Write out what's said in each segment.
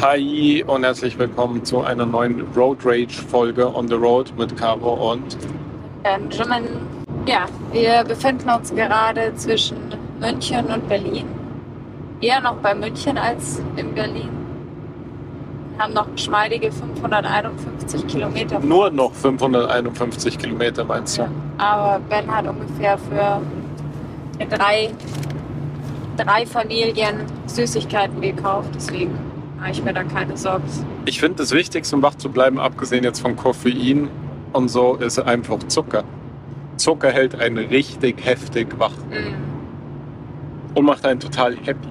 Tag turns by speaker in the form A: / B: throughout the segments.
A: Hi und herzlich willkommen zu einer neuen Road Rage Folge on the Road mit Caro und
B: Benjamin. Ja, wir befinden uns gerade zwischen München und Berlin. Eher noch bei München als in Berlin. Wir haben noch geschmeidige 551 Kilometer.
A: nur noch 551 Kilometer meinst du?
B: Ja, aber Ben hat ungefähr für drei, drei Familien Süßigkeiten gekauft. Deswegen mache ich mir da keine Sorgen.
A: Ich finde das Wichtigste, um wach zu bleiben, abgesehen jetzt von Koffein und so, ist einfach Zucker. Zucker hält einen richtig heftig wach
B: Mm,
A: und macht einen total happy.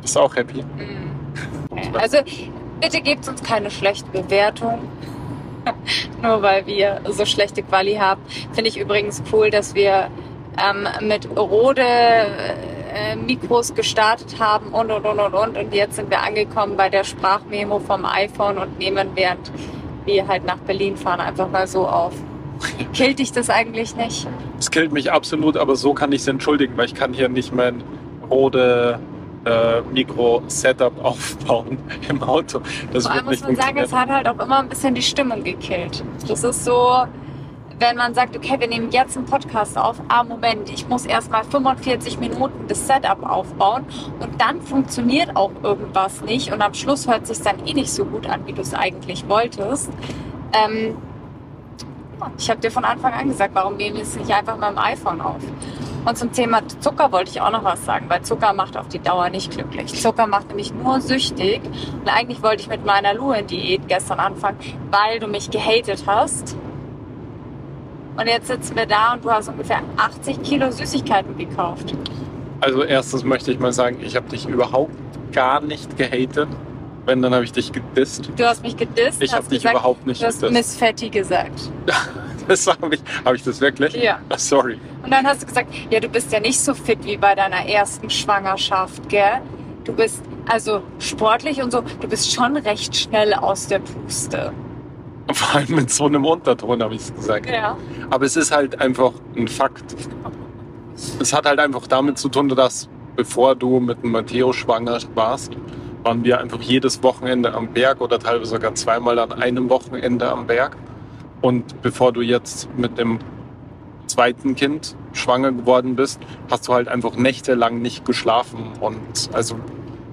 A: Bist du auch happy?
B: mm. Also bitte gebt uns keine schlechte Bewertung. Nur weil wir so schlechte Quali haben. Finde ich übrigens cool, dass wir ähm, mit Rode äh, Mikros gestartet haben und und und und und. Und jetzt sind wir angekommen bei der Sprachmemo vom iPhone und nehmen während wir halt nach Berlin fahren einfach mal so auf. Killt dich das eigentlich nicht?
A: Es killt mich absolut, aber so kann ich es entschuldigen, weil ich kann hier nicht mein Rode äh, Mikro-Setup aufbauen im Auto. Das
B: Vor allem muss man sagen, es hat halt auch immer ein bisschen die Stimmung gekillt. Das ist so, wenn man sagt, okay, wir nehmen jetzt einen Podcast auf, ah, Moment, ich muss erst mal 45 Minuten das Setup aufbauen und dann funktioniert auch irgendwas nicht und am Schluss hört sich dann eh nicht so gut an, wie du es eigentlich wolltest. Ähm, ich habe dir von Anfang an gesagt, warum nehmen wir es nicht einfach mit dem iPhone auf? Und zum Thema Zucker wollte ich auch noch was sagen, weil Zucker macht auf die Dauer nicht glücklich. Zucker macht nämlich nur süchtig. Und eigentlich wollte ich mit meiner Luen-Diät gestern anfangen, weil du mich gehatet hast. Und jetzt sitzen wir da und du hast ungefähr 80 Kilo Süßigkeiten gekauft.
A: Also erstens möchte ich mal sagen, ich habe dich überhaupt gar nicht gehatet. Wenn, dann habe ich dich gedisst.
B: Du hast mich gedisst.
A: Ich habe dich
B: gesagt,
A: überhaupt nicht
B: Du hast
A: gedisst.
B: Miss Fatty gesagt.
A: Das habe ich. Habe ich das wirklich?
B: Ja.
A: Ah, sorry.
B: Und dann hast du gesagt, ja, du bist ja nicht so fit wie bei deiner ersten Schwangerschaft, gell? Du bist also sportlich und so, du bist schon recht schnell aus der Puste.
A: Vor allem mit so einem Unterton habe ich es gesagt.
B: Ja.
A: Aber es ist halt einfach ein Fakt. Es hat halt einfach damit zu tun, dass bevor du mit dem Matteo schwanger warst, waren wir einfach jedes Wochenende am Berg oder teilweise sogar zweimal an einem Wochenende am Berg. Und bevor du jetzt mit dem zweiten Kind schwanger geworden bist, hast du halt einfach nächtelang nicht geschlafen. Und also,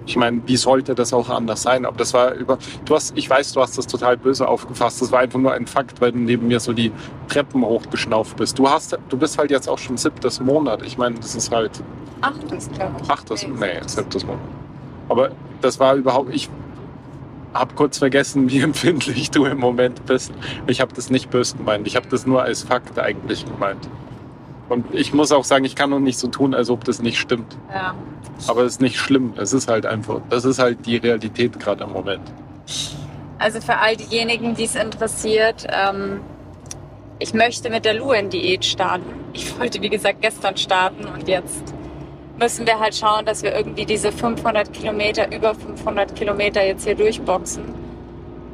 A: ich meine, wie sollte das auch anders sein? Aber das war über, du hast, ich weiß, du hast das total böse aufgefasst. Das war einfach nur ein Fakt, weil du neben mir so die Treppen hochgeschnauft bist. Du hast, du bist halt jetzt auch schon siebtes Monat. Ich meine, das ist halt
B: Achtes, glaube ich.
A: achtes, nee, siebtes Monat. Aber das war überhaupt, ich habe kurz vergessen, wie empfindlich du im Moment bist. Ich habe das nicht böse gemeint. Ich habe das nur als Fakt eigentlich gemeint. Und ich muss auch sagen, ich kann auch nicht so tun, als ob das nicht stimmt.
B: Ja.
A: Aber es ist nicht schlimm. Es ist halt einfach, das ist halt die Realität gerade im Moment.
B: Also für all diejenigen, die es interessiert, ähm, ich möchte mit der Luen-Diät starten. Ich wollte, wie gesagt, gestern starten und jetzt müssen wir halt schauen, dass wir irgendwie diese 500 Kilometer, über 500 Kilometer jetzt hier durchboxen.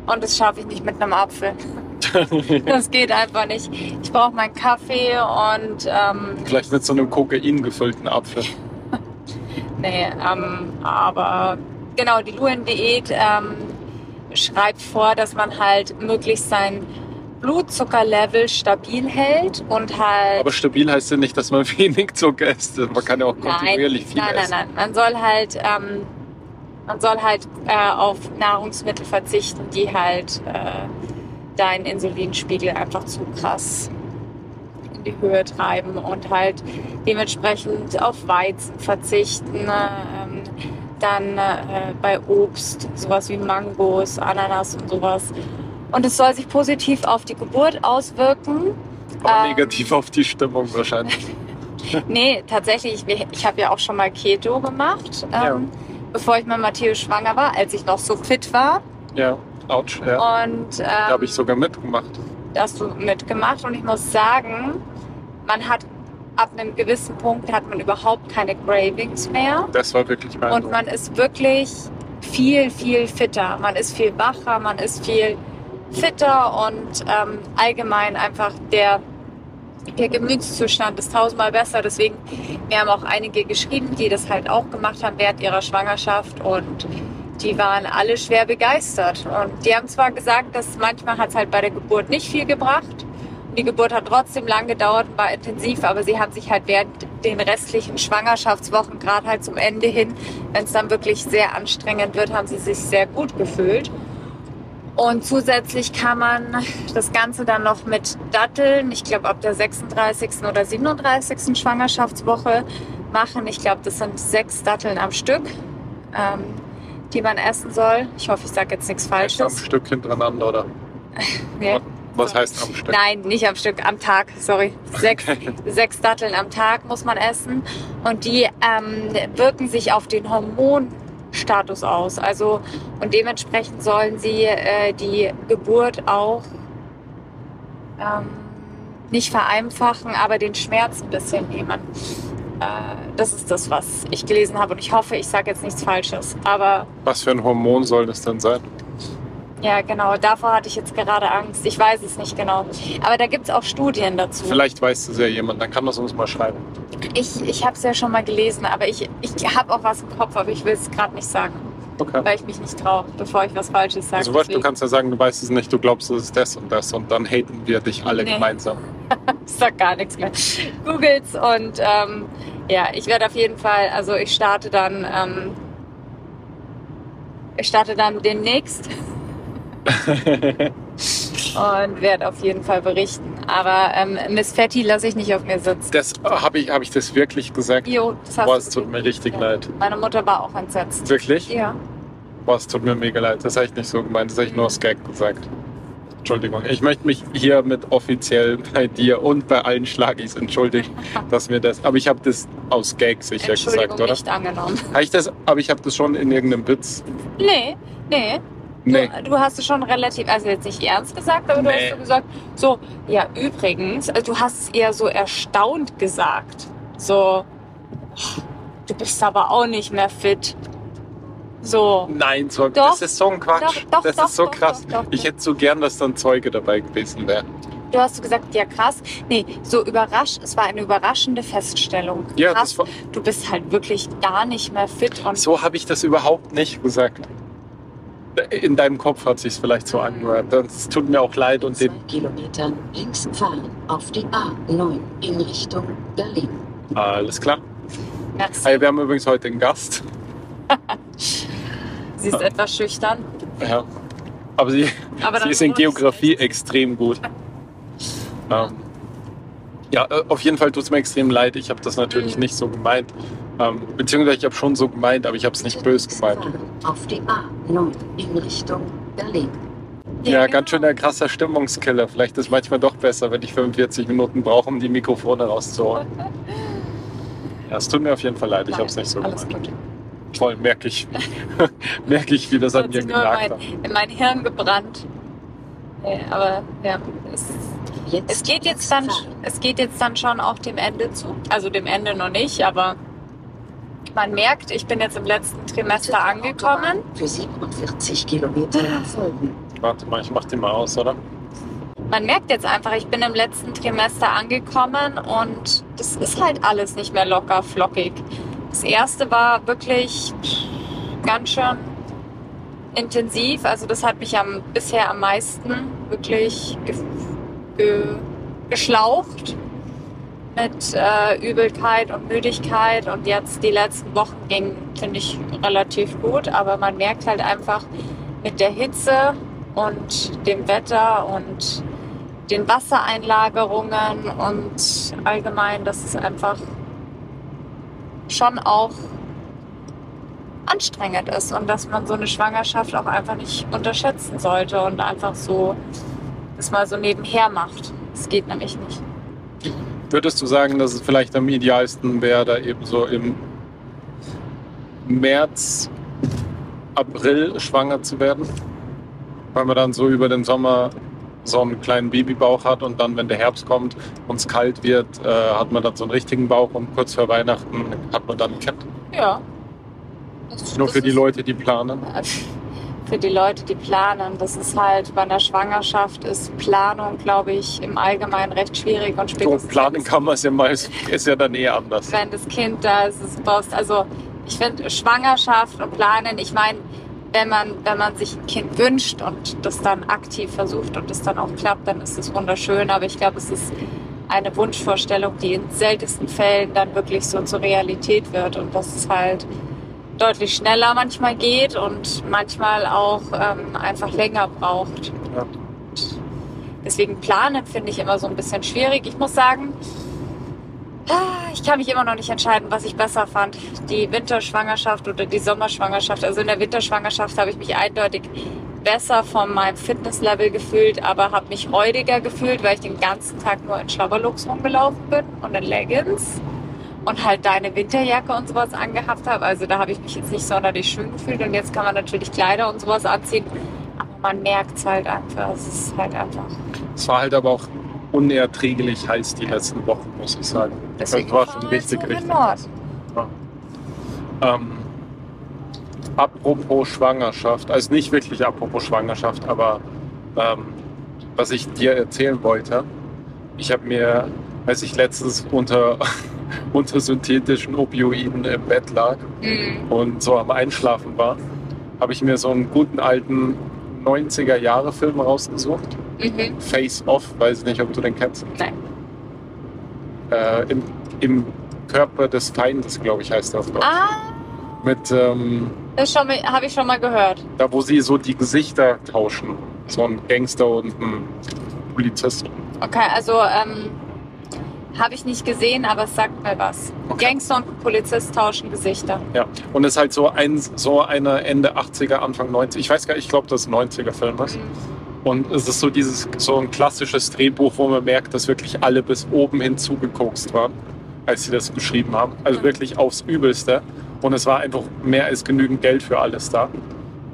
B: Und das schaffe ich nicht mit einem Apfel. Das geht einfach nicht. Ich brauche meinen Kaffee und ähm,
A: Vielleicht mit so einem Kokain gefüllten Apfel.
B: Nee, ähm, aber genau, die Luen-Diät ähm, schreibt vor, dass man halt möglichst sein Blutzuckerlevel stabil hält und halt.
A: Aber stabil heißt ja nicht, dass man wenig Zucker isst. Man kann ja auch
B: nein,
A: kontinuierlich viel
B: nein, nein,
A: essen.
B: nein. Man soll halt, ähm, man soll halt äh, auf Nahrungsmittel verzichten, die halt äh, deinen Insulinspiegel einfach zu krass in die Höhe treiben und halt dementsprechend auf Weizen verzichten. ne, Ähm, dann äh, bei Obst, sowas wie Mangos, Ananas und sowas. Und es soll sich positiv auf die Geburt auswirken.
A: Aber
B: Ähm,
A: negativ auf die Stimmung wahrscheinlich.
B: Nee, tatsächlich, ich habe ja auch schon mal Keto gemacht, ähm,
A: Ja.
B: bevor ich mit Matthäus schwanger war, als ich noch so fit war.
A: Ja, ouch. Ja.
B: Und ähm,
A: Da habe ich sogar mitgemacht.
B: da hast du mitgemacht und ich muss sagen, man hat ab einem gewissen Punkt hat man überhaupt keine Cravings mehr
A: Das war wirklich
B: und
A: beeindruckend.
B: man ist wirklich viel, viel fitter. Man ist viel wacher, man ist viel fitter und ähm, allgemein einfach der, der Gemütszustand ist tausendmal besser. Deswegen, mir haben auch einige geschrieben, die das halt auch gemacht haben während ihrer Schwangerschaft und die waren alle schwer begeistert. Und die haben zwar gesagt, dass manchmal hat es halt bei der Geburt nicht viel gebracht. Die Geburt hat trotzdem lang gedauert und war intensiv, aber sie haben sich halt während den restlichen Schwangerschaftswochen, gerade halt zum Ende hin, wenn es dann wirklich sehr anstrengend wird, haben sie sich sehr gut gefühlt. Und zusätzlich kann man das Ganze dann noch mit Datteln, ich glaube ab der 36. oder 37. Schwangerschaftswoche machen. Ich glaube, das sind sechs Datteln am Stück, ähm, die man essen soll. Ich hoffe, ich sage jetzt nichts
A: Am
B: Falsches.
A: Stück hintereinander, oder?
B: Ja.
A: Was heißt am Stück?
B: Nein, nicht am Stück, am Tag, sorry. Sechs, sechs Datteln am Tag muss man essen. Und die ähm, wirken sich auf den Hormonstatus aus. Also, und dementsprechend sollen sie äh, die Geburt auch ähm, nicht vereinfachen, aber den Schmerz ein bisschen nehmen. Äh, das ist das, was ich gelesen habe. Und ich hoffe, ich sage jetzt nichts Falsches. Aber
A: Was für ein Hormon soll das denn sein?
B: ja, genau, davor hatte ich jetzt gerade Angst. Ich weiß es nicht genau. Aber da gibt es auch Studien dazu.
A: Vielleicht weiß das ja jemand, dann kann das uns mal schreiben.
B: Ich, ich habe es ja schon mal gelesen, aber ich, ich habe auch was im Kopf, aber ich will es gerade nicht sagen,
A: Okay.
B: weil ich mich nicht traue, bevor ich was Falsches sage.
A: Also, weißt, du kannst ja sagen, du weißt es nicht, du glaubst, es ist das und das und dann haten wir dich alle
B: Nee.
A: gemeinsam.
B: Ich sag gar nichts mehr. Googles und ähm, ja, ich werde auf jeden Fall, also ich starte dann, ähm, ich starte dann demnächst und werde auf jeden Fall berichten. Aber ähm, Miss Fatty lasse ich nicht auf mir sitzen.
A: Das habe ich, hab ich das wirklich gesagt?
B: Jo, das hast
A: Boah, es tut mir richtig
B: Ja.
A: leid.
B: Meine Mutter war auch entsetzt.
A: Wirklich?
B: Ja.
A: Boah, es tut mir mega leid. Das habe ich nicht so gemeint. Das habe ich nur aus Gag gesagt. Entschuldigung. Ich möchte mich hiermit offiziell bei dir und bei allen Schlagis entschuldigen, dass mir das. Aber ich habe das aus Gag sicher gesagt, oder?
B: nicht angenommen.
A: Habe ich das? Aber ich habe das schon in irgendeinem Witz.
B: Nee, nee.
A: Nee.
B: Du, du hast es schon relativ, also jetzt nicht ernst gesagt, aber du
A: Nee.
B: hast so gesagt, so, ja, übrigens, also du hast es eher so erstaunt gesagt. So, "Oh, du bist aber auch nicht mehr fit. So,
A: Nein, so,
B: Doch.
A: das ist so ein Quatsch.
B: Doch, doch,
A: das
B: doch,
A: ist so
B: doch,
A: krass.
B: doch, doch.
A: Ich hätte so gern, dass dann Zeuge dabei gewesen wäre.
B: du hast so gesagt, ja krass. Nee, so überrascht, es war eine überraschende Feststellung.
A: Ja,
B: krass,
A: das war,
B: du bist halt wirklich gar nicht mehr fit und
A: so habe ich das überhaupt nicht gesagt. In deinem Kopf hat sich vielleicht so angehört. Das tut mir auch leid und
C: zwei
A: den.
C: Kilometern links fahren auf die A9 in Richtung Berlin.
A: Alles klar.
B: merci.
A: Hey, wir haben übrigens heute einen Gast.
B: Sie ist etwas schüchtern.
A: Ja. Aber sie,
B: Aber
A: sie ist in Geografie
B: sich.
A: extrem gut. Ähm, ja, äh, auf jeden Fall tut es mir extrem leid. Ich habe das natürlich
B: Mhm.
A: nicht so gemeint. Ähm, beziehungsweise ich habe schon so gemeint, aber ich habe es nicht böse gemeint.
C: Auf die A9 in Richtung Berlin.
A: Ja,
B: genau.
A: ganz schön ein krasser Stimmungskiller. Vielleicht ist es manchmal doch besser, wenn ich 45 Minuten brauche, um die Mikrofone rauszuholen. Ja, es tut mir auf jeden Fall leid. Ich habe es nicht so
B: Alles
A: gemeint.
B: gut.
A: Toll, merke ich. merke ich, wie das an
B: hat
A: mir
B: sich nur in
A: genagt hat.
B: mein, in mein Hirn gebrannt. Nee, aber ja, es, es geht jetzt dann, es geht jetzt dann schon auch dem Ende zu. Also dem Ende noch nicht, aber man merkt, ich bin jetzt im letzten Trimester angekommen.
C: Für 47 Kilometer folgen.
A: Warte mal, ich mach den mal aus, oder?
B: Man merkt jetzt einfach, ich bin im letzten Trimester angekommen und das ist halt alles nicht mehr locker flockig. Das erste war wirklich ganz schön intensiv. Also das hat mich am, bisher am meisten wirklich ge, ge, geschlaucht mit äh, Übelkeit und Müdigkeit. Und jetzt die letzten Wochen ging, finde ich, relativ gut. Aber man merkt halt einfach mit der Hitze und dem Wetter und den Wassereinlagerungen und allgemein, dass es einfach schon auch anstrengend ist und dass man so eine Schwangerschaft auch einfach nicht unterschätzen sollte und einfach so das mal so nebenher macht. Das geht nämlich nicht.
A: Würdest du sagen, dass es vielleicht am idealsten wäre, da eben so im März, April schwanger zu werden? Weil man dann so über den Sommer so einen kleinen Babybauch hat und dann, wenn der Herbst kommt und es kalt wird, äh, hat man dann so einen richtigen Bauch und kurz vor Weihnachten hat man dann ein Kind.
B: Ja. Das,
A: Nur
B: das
A: für die
B: ist-
A: Leute, die planen.
B: Für die Leute, die planen. Das ist halt bei einer Schwangerschaft ist Planung, glaube ich, im Allgemeinen recht schwierig und
A: So
B: spätestens
A: planen kann man es ja mal, ist ja dann eh anders.
B: wenn das Kind da ist, es brauchst, also ich finde Schwangerschaft und Planen, ich meine, wenn man, wenn man sich ein Kind wünscht und das dann aktiv versucht und es dann auch klappt, dann ist es wunderschön. Aber ich glaube, es ist eine Wunschvorstellung, die in seltensten Fällen dann wirklich so zur Realität wird und dass es halt deutlich schneller manchmal geht und manchmal auch ähm, einfach länger braucht.
A: Ja.
B: Deswegen planen finde ich immer so ein bisschen schwierig. Ich muss sagen, ich kann mich immer noch nicht entscheiden, was ich besser fand. Die Winterschwangerschaft oder die Sommerschwangerschaft. Also in der Winterschwangerschaft habe ich mich eindeutig besser von meinem Fitnesslevel gefühlt, aber habe mich räudiger gefühlt, weil ich den ganzen Tag nur in Schlabberlooks rumgelaufen bin und in Leggings und halt deine Winterjacke und sowas angehabt habe. Also da habe ich mich jetzt nicht sonderlich schön gefühlt und jetzt kann man natürlich Kleider und sowas anziehen, aber man merkt es halt einfach. Es ist halt einfach.
A: Es war halt aber auch unerträglich heiß die letzten Wochen, muss ich sagen.
B: Deswegen
A: das war schon richtig, richtig.
B: Norden.
A: Ähm, apropos Schwangerschaft, also nicht wirklich apropos Schwangerschaft, aber ähm, was ich dir erzählen wollte, ich habe mir, als ich letztens unter, unter synthetischen Opioiden im Bett lag
B: Mhm.
A: und so am Einschlafen war, habe ich mir so einen guten alten 90er-Jahre-Film rausgesucht.
B: Mhm.
A: Face Off, weiß nicht, ob du den kennst.
B: Nein.
A: Äh, im, Im Körper des Feindes, glaube ich, heißt auf Deutsch.
B: Ah,
A: Mit, ähm,
B: das habe ich schon mal gehört.
A: da wo sie so die Gesichter tauschen. So ein Gangster und ein Polizist.
B: Okay, also ähm, habe ich nicht gesehen, aber es sagt mir was.
A: Okay.
B: Gangster und Polizist tauschen Gesichter.
A: Ja. Und es ist halt so ein so einer Ende 80er, Anfang 90 Ich weiß gar nicht, ich glaube, das ist ein 90er Film ist. Und es ist so dieses so ein klassisches Drehbuch, wo man merkt, dass wirklich alle bis oben hin zugekokst waren, als sie das geschrieben haben. Also
B: Mhm.
A: wirklich aufs Übelste. Und es war einfach mehr als genügend Geld für alles da.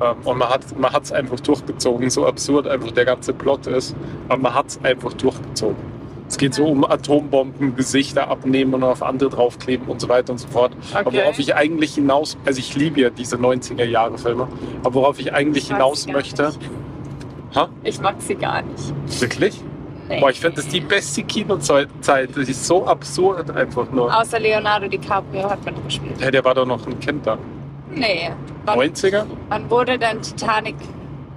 A: Ähm, Und man hat man hat's einfach durchgezogen, so absurd einfach der ganze Plot ist. Aber man hat es einfach durchgezogen. Es geht so um Atombomben, Gesichter abnehmen und auf andere draufkleben und so weiter und so fort. Aber
B: Okay.
A: worauf ich eigentlich hinaus, also ich liebe ja diese 90er Jahre Filme, aber worauf ich eigentlich
B: Ich
A: hinaus möchte. Ha?
B: Ich mag sie gar nicht.
A: wirklich?
B: Nee.
A: Boah, ich finde das die beste Kinozeit. Das ist so absurd einfach nur.
B: Außer Leonardo DiCaprio hat mitgespielt.
A: Hey, der war doch noch ein Kind da.
B: Nee. Wann,
A: 90er?
B: wann wurde denn Titanic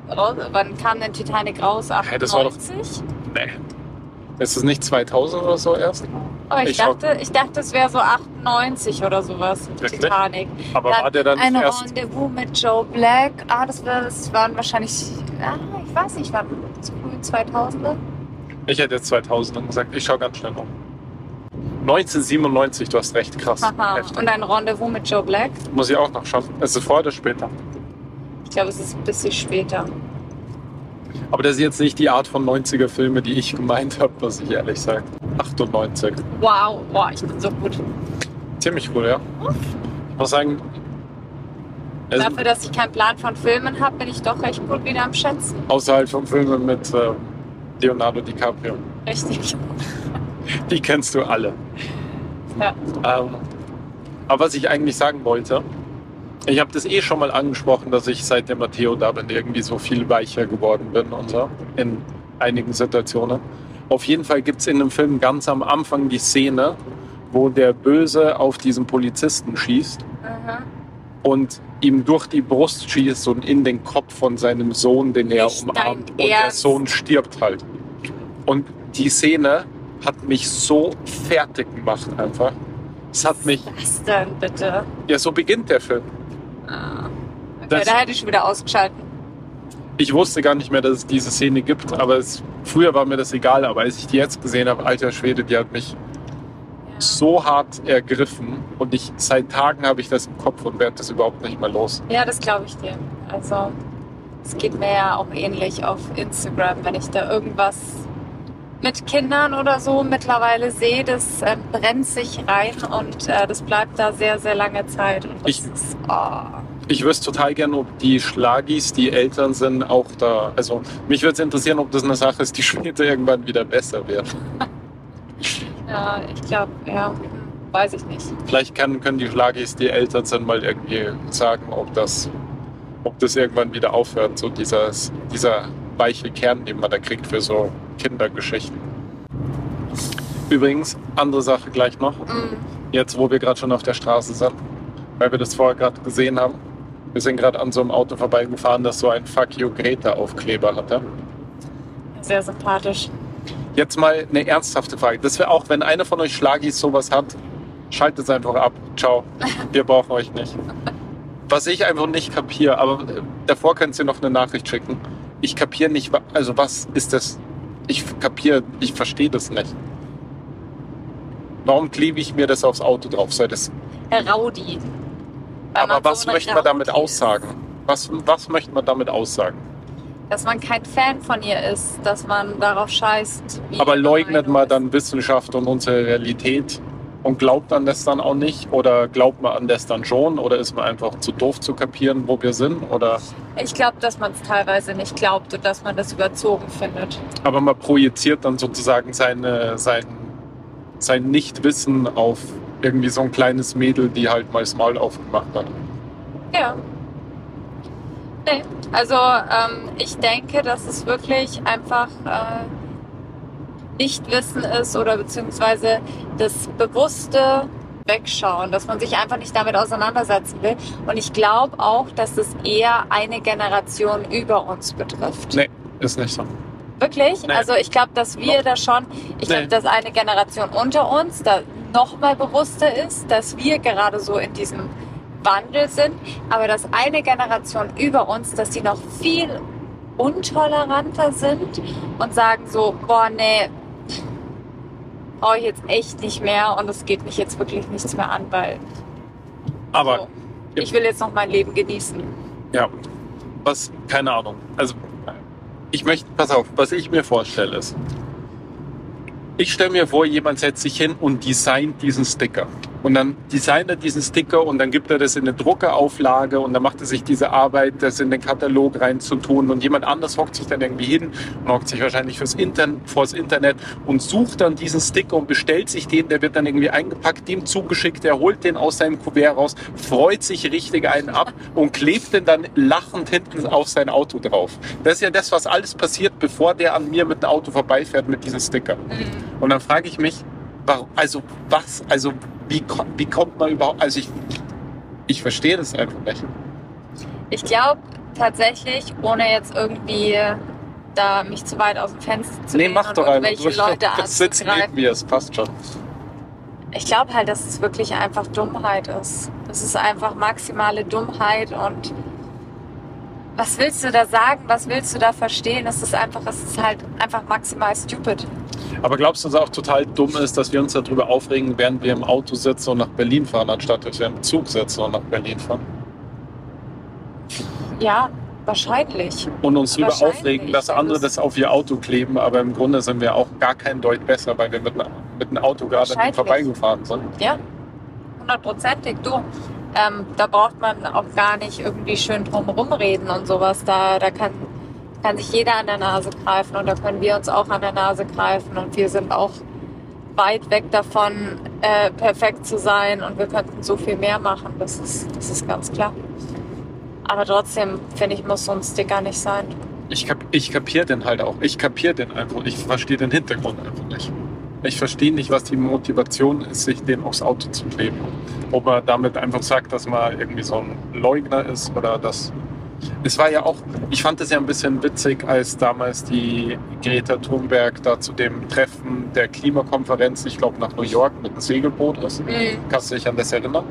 B: raus? Wann kam denn Titanic raus?
A: Hey, das war doch-
B: 98?
A: Nee. Ist es nicht 2000 oder so erst?
B: Oh, ich,
A: Ich
B: dachte, ich dachte, es wäre so 98 oder sowas.
A: Wirklich?
B: Titanic.
A: Aber war der dann
B: ein
A: nicht erst.
B: Rendezvous mit Joe Black. Ah, das, war, das waren wahrscheinlich, ah, ich weiß nicht, wann, zu früh 2000er?
A: Ich hätte jetzt 2000 gesagt. Ich schau ganz schnell noch. 1997, du hast recht, krass.
B: Haha.
A: Heftig.
B: Und ein Rendezvous mit Joe Black.
A: Muss ich auch noch schauen. Ist es vor oder später?
B: Ich glaube, es ist ein bisschen später.
A: Aber das ist jetzt nicht die Art von 90er Filme, die ich gemeint habe, muss ich ehrlich sagen. 98.
B: Wow, boah, ich bin so gut.
A: Ziemlich cool, ja. Ich muss sagen, also
B: Dafür, dass ich keinen Plan von Filmen habe, bin ich doch recht gut wieder am Schätzen.
A: außerhalb von Filmen mit äh, Leonardo DiCaprio.
B: Richtig.
A: Die kennst du alle.
B: Ja.
A: Ähm, aber was ich eigentlich sagen wollte, ich habe das eh schon mal angesprochen, dass ich seit der Matteo da bin irgendwie so viel weicher geworden bin und so in einigen Situationen. Auf jeden Fall gibt es in dem Film ganz am Anfang die Szene, wo der Böse auf diesen Polizisten schießt
B: Mhm.
A: und ihm durch die Brust schießt und in den Kopf von seinem Sohn, den er
B: Nicht
A: umarmt. Und der? Sohn stirbt halt. Und die Szene hat mich so fertig gemacht einfach. Es hat mich,
B: Was denn bitte?
A: ja, so beginnt der Film.
B: Ah. Okay,
A: Das-
B: da hätte ich schon wieder ausgeschalten.
A: Ich wusste gar nicht mehr, dass es diese Szene gibt, aber es, früher war mir das egal. Aber als ich die jetzt gesehen habe, alter Schwede, die hat mich so hart ergriffen. Und ich, seit Tagen habe ich das im Kopf und werde das überhaupt nicht mehr los.
B: Ja, das glaube ich dir. Also, es geht mir ja auch ähnlich auf Instagram, wenn ich da irgendwas mit Kindern oder so mittlerweile sehe, das äh, brennt sich rein und äh, das bleibt da sehr, sehr lange Zeit. Und das
A: Ich-
B: ist, oh.
A: Ich wüsste total gern, ob die Schlagis, die Eltern sind, auch da. Also mich würde es interessieren, ob das eine Sache ist, die später irgendwann wieder besser wird.
B: Ja, ich glaube, ja, weiß ich nicht.
A: Vielleicht kann, können die Schlagis, die Eltern sind, mal irgendwie sagen, ob das, ob das irgendwann wieder aufhört. So dieses, dieser weiche Kern, den man da kriegt für so Kindergeschichten. Übrigens, andere Sache gleich noch.
B: Mm,
A: Jetzt, wo wir gerade schon auf der Straße sind, weil wir das vorher gerade gesehen haben. Wir sind gerade an so einem Auto vorbeigefahren, das so ein Fuck you Greta Aufkleber hatte.
B: Sehr sympathisch.
A: Jetzt mal eine ernsthafte Frage. Das wäre auch, wenn einer von euch Schlagis sowas hat, schaltet es einfach ab. Ciao. Wir brauchen euch nicht. Was ich einfach nicht kapiere, aber davor könnt ihr noch eine Nachricht schicken. Ich kapiere nicht, also was ist das? Ich kapiere, ich verstehe das nicht. Warum klebe ich mir das aufs Auto drauf? Soll das,
B: Herr Raudi.
A: Aber was
B: so
A: möchte man damit aussagen? Was, was möchte man damit aussagen?
B: Dass man kein Fan von ihr ist, dass man darauf scheißt.
A: Aber leugnet man dann Wissenschaft und unsere Realität und glaubt an das dann auch nicht? Oder glaubt man an das dann schon? Oder ist man einfach zu doof zu kapieren, wo wir sind? Oder
B: Ich glaube, dass man es teilweise nicht glaubt und dass man das überzogen findet.
A: aber man projiziert dann sozusagen seine, sein, sein Nichtwissen auf irgendwie so ein kleines Mädel, die halt mal das Maul aufgemacht hat.
B: Ja. Nee. Also ähm, ich denke, dass es wirklich einfach äh, Nichtwissen ist oder beziehungsweise das bewusste Wegschauen, dass man sich einfach nicht damit auseinandersetzen will. Und ich glaube auch, dass es eher eine Generation über uns betrifft.
A: Nee, ist nicht so.
B: Wirklich?
A: Nee.
B: Also ich glaube, dass wir da schon, ich
A: Nee.
B: glaube, dass eine Generation unter uns da noch mal bewusster ist, dass wir gerade so in diesem Wandel sind, aber dass eine Generation über uns, dass die noch viel untoleranter sind und sagen so, boah, nee, brauche ich jetzt echt nicht mehr und es geht mich jetzt wirklich nichts mehr an, weil
A: Aber
B: so, ich will jetzt noch mein Leben genießen.
A: Ja, was, keine Ahnung. Also, ich möchte, pass auf, was ich mir vorstelle ist, ich stelle mir vor, jemand setzt sich hin und designt diesen Sticker. Und dann designt er diesen Sticker und dann gibt er das in eine Druckerauflage und dann macht er sich diese Arbeit, das in den Katalog reinzutun. Und jemand anders hockt sich dann irgendwie hin und hockt sich wahrscheinlich fürs Internet, vors Internet und sucht dann diesen Sticker und bestellt sich den. Der wird dann irgendwie eingepackt, dem zugeschickt, er holt den aus seinem Kuvert raus, freut sich richtig einen ab und klebt den dann lachend hinten auf sein Auto drauf. Das ist ja das, was alles passiert, bevor der an mir mit dem Auto vorbeifährt mit diesem Sticker. Und dann frage ich mich, also was, also wie, wie kommt man überhaupt, also ich, ich verstehe das einfach nicht.
B: Ich glaube tatsächlich, ohne jetzt irgendwie da mich zu weit aus dem Fenster zu
A: Nee, mach
B: und
A: doch einfach.
B: irgendwelche Leute
A: das sitzt neben mir, es passt schon.
B: Ich glaube halt, dass es wirklich einfach Dummheit ist. Es ist einfach maximale Dummheit und was willst du da sagen? Was willst du da verstehen? Es ist einfach, es ist halt einfach maximal stupid.
A: Aber glaubst du, dass es auch total dumm ist, dass wir uns darüber aufregen, während wir im Auto sitzen und nach Berlin fahren, anstatt dass wir im Zug sitzen und nach Berlin fahren?
B: Ja, wahrscheinlich.
A: Und uns darüber aufregen, dass andere das auf ihr Auto kleben, aber im Grunde sind wir auch gar kein Deut besser, weil wir mit, einem- mit einem Auto gerade vorbeigefahren sind.
B: Ja, hundertprozentig. Du, ähm, da braucht man auch gar nicht irgendwie schön drum rumreden und sowas. Da, da kann, kann sich jeder an der Nase greifen und da können wir uns auch an der Nase greifen und wir sind auch weit weg davon, äh, perfekt zu sein und wir könnten so viel mehr machen. Das ist, das ist ganz klar. Aber trotzdem, finde ich, muss so ein Sticker nicht sein.
A: Ich, kap ich kapiere den halt auch. Ich kapiere den einfach. Ich verstehe den Hintergrund einfach nicht. Ich verstehe nicht, was die Motivation ist, sich den aufs Auto zu kleben. Ob man damit einfach sagt, dass man irgendwie so ein Leugner ist oder das. Es war ja auch, ich fand es ja ein bisschen witzig, als damals die Greta Thunberg da zu dem Treffen der Klimakonferenz, ich glaube nach New York mit einem Segelboot ist. Kannst du dich an das erinnern?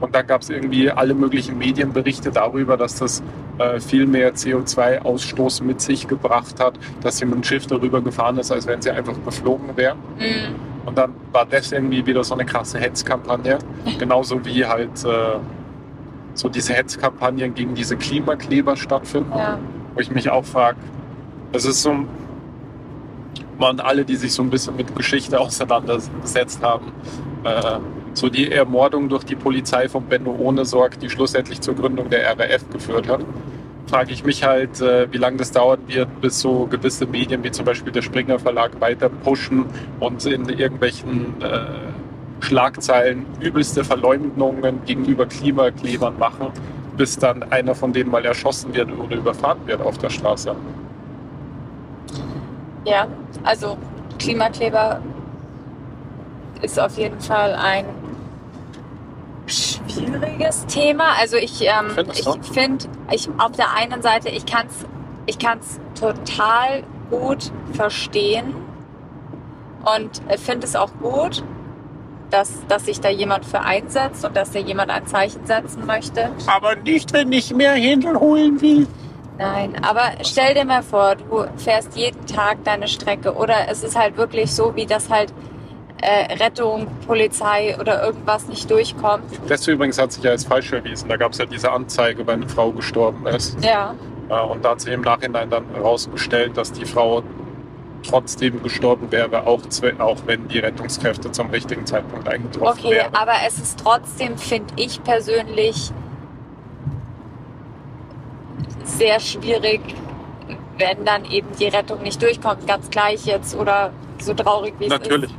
A: Und dann gab es irgendwie alle möglichen Medienberichte darüber, dass das äh, viel mehr CO2-Ausstoß mit sich gebracht hat, dass sie mit dem Schiff darüber gefahren ist, als wenn sie einfach geflogen wäre.
B: Mhm.
A: Und dann war das irgendwie wieder so eine krasse Hetzkampagne. Genauso wie halt äh, so diese Hetzkampagnen gegen diese Klimakleber stattfinden
B: Ja.
A: wo ich mich auch frage, es ist so, waren alle, die sich so ein bisschen mit Geschichte auseinandergesetzt haben, äh, so die Ermordung durch die Polizei von Benno Ohnesorg, die schlussendlich zur Gründung der RAF geführt hat, frage ich mich halt, äh, wie lange das dauern wird, bis so gewisse Medien wie zum Beispiel der Springer Verlag weiter pushen und in irgendwelchen äh, Schlagzeilen übelste Verleumdungen gegenüber Klimaklebern machen, bis dann einer von denen mal erschossen wird oder überfahren wird auf der Straße.
B: Ja, also Klimakleber ist auf jeden Fall ein schwieriges Thema. Also ich, ähm,
A: Findest
B: ich finde, ich auf der einen Seite, ich kann es ich kann's total gut verstehen und finde es auch gut, dass, dass sich da jemand für einsetzt und dass da jemand ein Zeichen setzen möchte.
A: Aber nicht, wenn ich mehr Händel holen will.
B: Nein, aber stell dir mal vor, du fährst jeden Tag deine Strecke oder es ist halt wirklich so, wie das halt äh, Rettung, Polizei oder irgendwas nicht durchkommt.
A: Das übrigens hat sich ja als falsch erwiesen. Da gab es ja diese Anzeige, wenn eine Frau gestorben ist.
B: Ja,
A: Und da hat sich im Nachhinein dann herausgestellt, dass die Frau trotzdem gestorben wäre, auch, auch wenn die Rettungskräfte zum richtigen Zeitpunkt eingetroffen
B: okay,
A: wären.
B: aber es ist trotzdem, finde ich persönlich, sehr schwierig, wenn dann eben die Rettung nicht durchkommt, ganz gleich jetzt oder so traurig wie es ist.
A: Natürlich.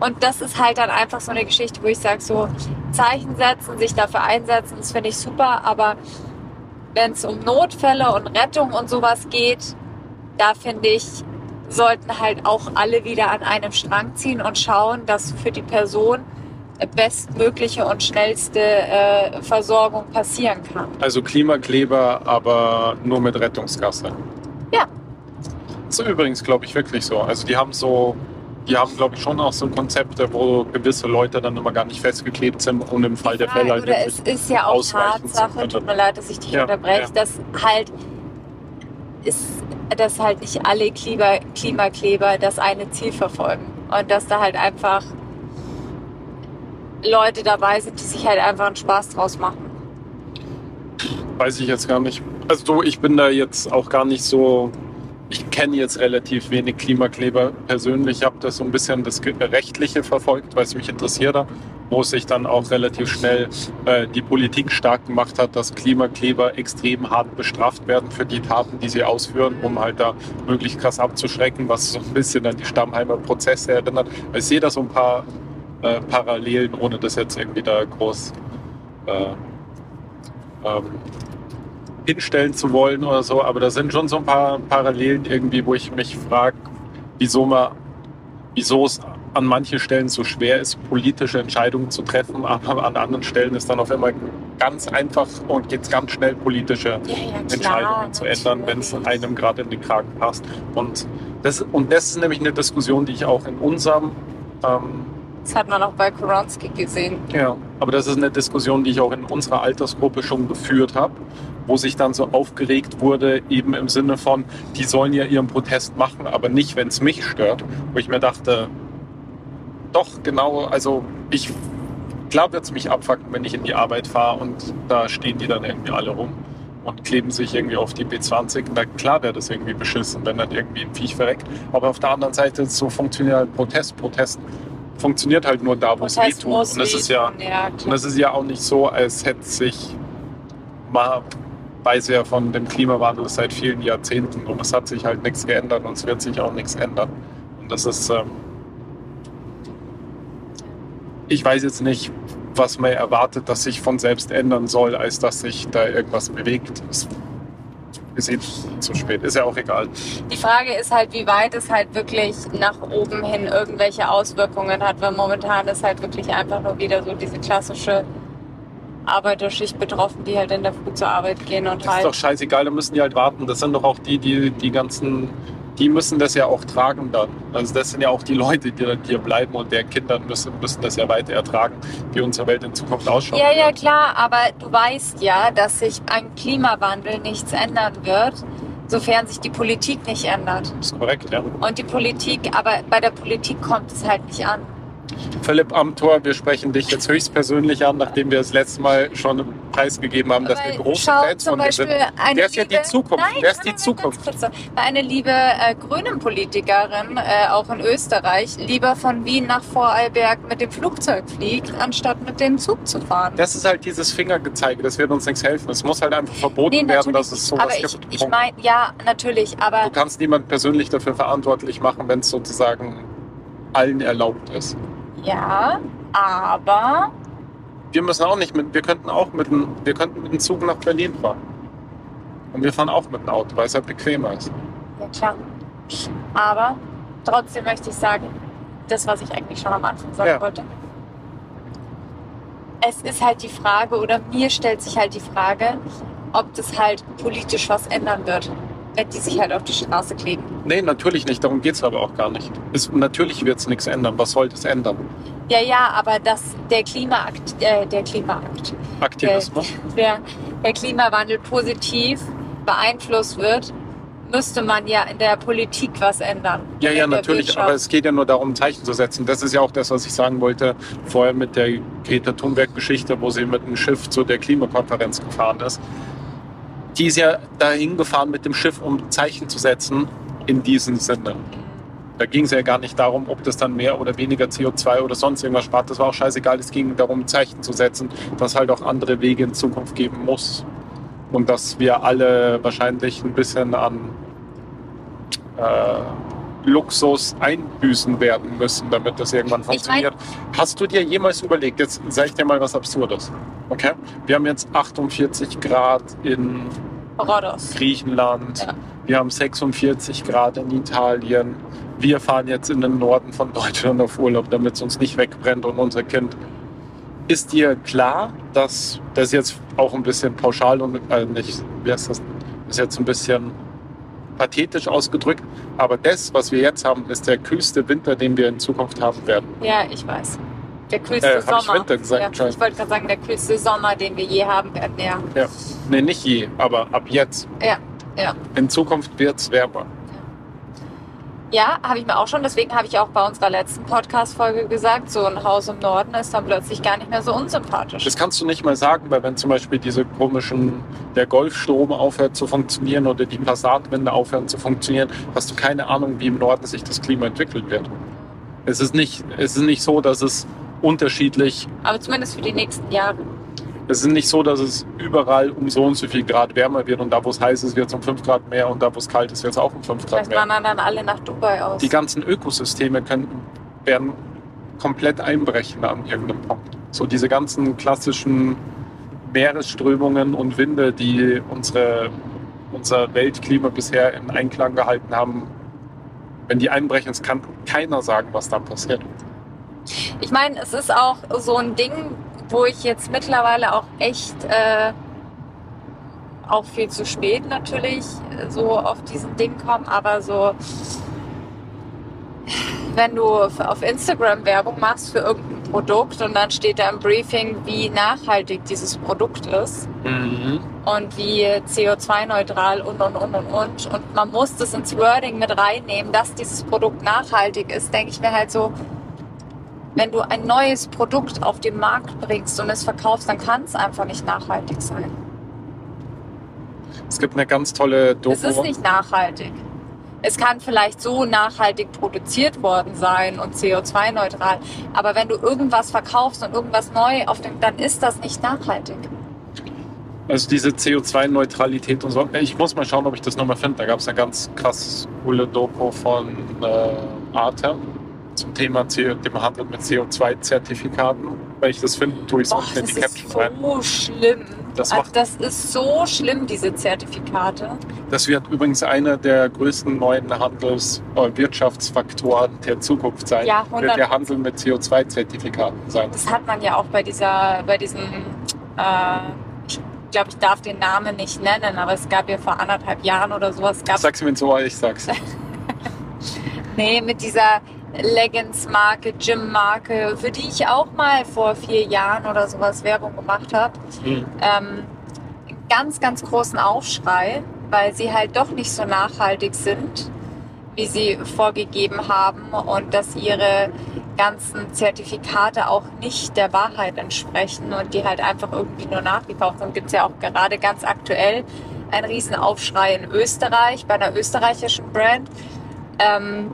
B: Und das ist halt dann einfach so eine Geschichte, wo ich sage, so Zeichen setzen, sich dafür einsetzen, das finde ich super. Aber wenn es um Notfälle und Rettung und sowas geht, da finde ich, sollten halt auch alle wieder an einem Strang ziehen und schauen, dass für die Person bestmögliche und schnellste äh, Versorgung passieren kann.
A: Also Klimakleber, aber nur mit Rettungsgasse.
B: Ja.
A: Das ist übrigens, glaube ich, wirklich so. Also die haben so, die haben, glaube ich, schon auch so Konzepte, wo gewisse Leute dann immer gar nicht festgeklebt sind und im Fall der
B: Ja,
A: Fälle halt
B: oder es ist ja auch Tatsache, tut mir leid, dass ich dich
A: Ja,
B: unterbreche,
A: ja.
B: dass halt ist, dass halt nicht alle Klima, Klimakleber das eine Ziel verfolgen und dass da halt einfach Leute dabei sind, die sich halt einfach einen Spaß draus machen.
A: Weiß ich jetzt gar nicht. Also so, ich bin da jetzt auch gar nicht so. Ich kenne jetzt relativ wenig Klimakleber persönlich. Ich habe das so ein bisschen das Rechtliche verfolgt, weil es mich interessiert hat, wo sich dann auch relativ schnell äh, die Politik stark gemacht hat, dass Klimakleber extrem hart bestraft werden für die Taten, die sie ausführen, um halt da möglichst krass abzuschrecken, was so ein bisschen an die Stammheimer Prozesse erinnert. Ich sehe da so ein paar äh, Parallelen, ohne das jetzt irgendwie da groß äh, ähm, hinstellen zu wollen oder so, aber da sind schon so ein paar Parallelen irgendwie, wo ich mich frage, wieso man, wieso es an manchen Stellen so schwer ist, politische Entscheidungen zu treffen, aber an anderen Stellen ist dann auf einmal ganz einfach und geht es ganz schnell, politische
B: Ja, ja,
A: Entscheidungen zu ändern, wenn es einem gerade in den Kragen passt. Und das, und das ist nämlich eine Diskussion, die ich auch in unserem ähm,
B: Das hat man auch bei Koronski gesehen.
A: ja, aber das ist eine Diskussion, die ich auch in unserer Altersgruppe schon geführt habe, wo sich dann so aufgeregt wurde, eben im Sinne von, die sollen ja ihren Protest machen, aber nicht, wenn es mich stört. Wo ich mir dachte, doch, genau, also ich klar wird es mich abfacken, wenn ich in die Arbeit fahre und da stehen die dann irgendwie alle rum und kleben sich irgendwie auf die B20. Na klar wäre das irgendwie beschissen, wenn dann irgendwie ein Viech verreckt. Aber auf der anderen Seite, so funktioniert halt Protest. Protest funktioniert halt nur da, wo es weh
B: Protest
A: tut.
B: muss
A: Und das ist ja,
B: ja,
A: und es ist ja auch nicht so, als hätte sich mal weiß ja von dem Klimawandel seit vielen Jahrzehnten und es hat sich halt nichts geändert und es wird sich auch nichts ändern. Und das ist, ähm, ich weiß jetzt nicht, was man erwartet, dass sich von selbst ändern soll, als dass sich da irgendwas bewegt. Es ist eh zu spät, ist ja auch egal.
B: Die Frage ist halt, wie weit es halt wirklich nach oben hin irgendwelche Auswirkungen hat, weil momentan ist halt wirklich einfach nur wieder so diese klassische Arbeiterschicht betroffen, die halt in der Früh zur Arbeit gehen und
A: Das ist
B: halt.
A: doch scheißegal, da müssen die halt warten. Das sind doch auch die, die die ganzen, die müssen das ja auch tragen dann. Also das sind ja auch die Leute, die dann hier bleiben und deren Kinder müssen, müssen das ja weiter ertragen, wie unsere Welt in Zukunft ausschaut.
B: Ja, ja, klar, aber du weißt ja, dass sich am Klimawandel nichts ändern wird, sofern sich die Politik nicht ändert.
A: Das ist korrekt, ja.
B: Und die Politik, aber bei der Politik kommt es halt nicht an.
A: Philipp Amthor, wir sprechen dich jetzt höchstpersönlich an, nachdem wir das letzte Mal schon preisgegeben haben, dass wir große Fans von dir sind. Der ist ja die Zukunft.
B: Nein,
A: Der ist die Zukunft.
B: Weil eine liebe äh, Grünen-Politikerin, äh, auch in Österreich, lieber von Wien nach Vorarlberg mit dem Flugzeug fliegt, anstatt mit dem Zug zu fahren.
A: Das ist halt dieses Fingergezeige, das wird uns nichts helfen. Es muss halt einfach verboten werden, dass es sowas
B: aber ich,
A: gibt.
B: ich meine, ja, natürlich, aber
A: Du kannst niemand persönlich dafür verantwortlich machen, wenn es sozusagen allen erlaubt ist.
B: Ja, aber
A: Wir müssen auch nicht mit, wir könnten auch mit dem, wir könnten mit dem Zug nach Berlin fahren. Und wir fahren auch mit dem Auto, weil es halt bequemer ist.
B: Ja, klar. Aber trotzdem möchte ich sagen, das, was ich eigentlich schon am Anfang sagen
A: Ja.
B: wollte. es ist halt die Frage, oder mir stellt sich halt die Frage, ob das halt politisch was ändern wird, die sich halt auf die Straße kleben.
A: Nee, natürlich nicht. Darum geht es aber auch gar nicht. Es, natürlich wird es nichts ändern. Was soll das ändern?
B: Ja, ja, aber dass der Klimaakt, äh, der Klimaakt,
A: Aktivismus?
B: der, der Klimawandel positiv beeinflusst wird, müsste man ja in der Politik was ändern.
A: Ja, ja,
B: der
A: natürlich.
B: Wirtschaft.
A: Aber es geht ja nur darum, Zeichen zu setzen. Das ist ja auch das, was ich sagen wollte vorher mit der Greta Thunberg-Geschichte, wo sie mit dem Schiff zu der Klimakonferenz gefahren ist. Die ist ja dahin gefahren mit dem Schiff, um Zeichen zu setzen in diesem Sinne. Da ging es ja gar nicht darum, ob das dann mehr oder weniger CO2 oder sonst irgendwas spart. Das war auch scheißegal. Es ging darum, Zeichen zu setzen, dass halt auch andere Wege in Zukunft geben muss. Und dass wir alle wahrscheinlich ein bisschen an äh, Luxus einbüßen werden müssen, damit das irgendwann funktioniert. Hast du dir jemals überlegt, jetzt sage ich dir mal was Absurdes, okay? Wir haben jetzt 48 Grad in
B: Rhodos.
A: Griechenland,
B: Ja.
A: wir haben 46 Grad in Italien, wir fahren jetzt in den Norden von Deutschland auf Urlaub, damit es uns nicht wegbrennt und unser Kind. Ist dir klar, dass das jetzt auch ein bisschen pauschal und äh, nicht, wie heißt das, ist jetzt ein bisschen pathetisch ausgedrückt, aber das, was wir jetzt haben, ist der kühlste Winter, den wir in Zukunft haben werden.
B: Ja, ich weiß. Der kühlste
A: Äh, hab ich
B: Sommer.
A: Winter gesagt?
B: ja, ich wollte gerade sagen, der kühlste Sommer, den wir je haben werden. Ja,
A: Ja. Nee, nicht je, aber ab jetzt.
B: ja, ja.
A: In Zukunft wird es wärmer.
B: Ja, habe ich mir auch schon. Deswegen habe ich auch bei unserer letzten Podcast-Folge gesagt, so ein Haus im Norden ist dann plötzlich gar nicht mehr so unsympathisch.
A: Das kannst du nicht mal sagen, weil wenn zum Beispiel diese komischen, der Golfstrom aufhört zu funktionieren oder die Passatwände aufhören zu funktionieren, hast du keine Ahnung, wie im Norden sich das Klima entwickeln wird. Es ist nicht, es ist nicht so, dass es unterschiedlich,
B: Aber zumindest für die nächsten Jahre.
A: Es ist nicht so, dass es überall um so und so viel Grad wärmer wird und da, wo es heiß ist, wird es um 5 Grad mehr und da, wo es kalt ist, wird es auch um 5 Grad
B: Vielleicht
A: mehr.
B: wandern dann alle nach Dubai aus.
A: Die ganzen Ökosysteme können, werden komplett einbrechen an irgendeinem Punkt. So diese ganzen klassischen Meeresströmungen und Winde, die unsere, unser Weltklima bisher in Einklang gehalten haben, wenn die einbrechen, es kann keiner sagen, was da passiert.
B: Ich meine, es ist auch so ein Ding, wo ich jetzt mittlerweile auch echt, äh, auch viel zu spät natürlich, äh, so auf diesen Ding komme, aber so, wenn du auf Instagram Werbung machst für irgendein Produkt und dann steht da im Briefing, wie nachhaltig dieses Produkt ist und wie CO2-neutral und und und und und und man muss das ins Wording mit reinnehmen, dass dieses Produkt nachhaltig ist, denke ich mir halt so, wenn du ein neues Produkt auf den Markt bringst und es verkaufst, dann kann es einfach nicht nachhaltig sein.
A: Es gibt eine ganz tolle Doku.
B: Es ist nicht nachhaltig. Es kann vielleicht so nachhaltig produziert worden sein und CO2-neutral, aber wenn du irgendwas verkaufst und irgendwas neu auf dem, dann ist das nicht nachhaltig.
A: Also diese CO2-Neutralität und so. Ich muss mal schauen, ob ich das nochmal finde. Da gab es eine ganz krass coole Doku von äh, Arte zum Thema CO, dem Handel mit CO2-Zertifikaten. Wenn ich das finde, tue ich es unten in
B: das
A: die
B: ist
A: Caption rein.
B: so schlimm.
A: Das
B: Also
A: macht-
B: das ist so schlimm, diese Zertifikate.
A: Das wird übrigens einer der größten neuen Handels- und Wirtschaftsfaktoren der Zukunft sein.
B: Ja,
A: wird
B: 100%.
A: der Handel mit CO2-Zertifikaten sein.
B: Das hat man ja auch bei dieser, bei diesem, äh, ich glaube, ich darf den Namen nicht nennen, aber es gab ja vor anderthalb Jahren oder sowas, gab
A: Sag's mir so, ich sag's.
B: Nee, mit dieser Leggings-Marke, Gym-Marke, für die ich auch mal vor vier Jahren oder sowas Werbung gemacht habe.
A: Hm.
B: Ähm, ganz, ganz großen Aufschrei, weil sie halt doch nicht so nachhaltig sind, wie sie vorgegeben haben und dass ihre ganzen Zertifikate auch nicht der Wahrheit entsprechen und die halt einfach irgendwie nur nachgekauft sind. Gibt es ja auch gerade ganz aktuell einen riesen Aufschrei in Österreich, bei einer österreichischen Brand. Ähm,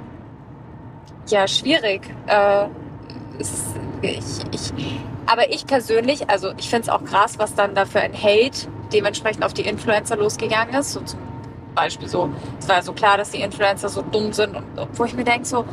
B: ja, schwierig. Äh, es, ich, ich, aber ich persönlich, also ich finde es auch krass, was dann da für ein Hate dementsprechend auf die Influencer losgegangen ist. So zum Beispiel so, es war so klar, dass die Influencer so dumm sind und wo ich mir denke, so,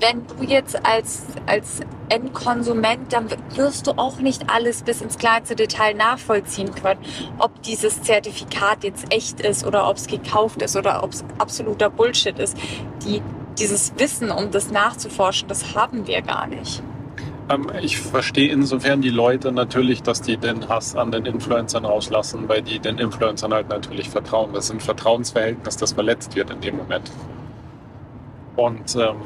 B: wenn du jetzt als, als Endkonsument, dann wirst du auch nicht alles bis ins kleinste Detail nachvollziehen können, ob dieses Zertifikat jetzt echt ist oder ob es gekauft ist oder ob es absoluter Bullshit ist. Die, dieses Wissen, um das nachzuforschen, das haben wir gar nicht.
A: Ähm, ich verstehe insofern die Leute natürlich, dass die den Hass an den Influencern rauslassen, weil die den Influencern halt natürlich vertrauen. Das ist ein Vertrauensverhältnis, das verletzt wird in dem Moment. Und ähm,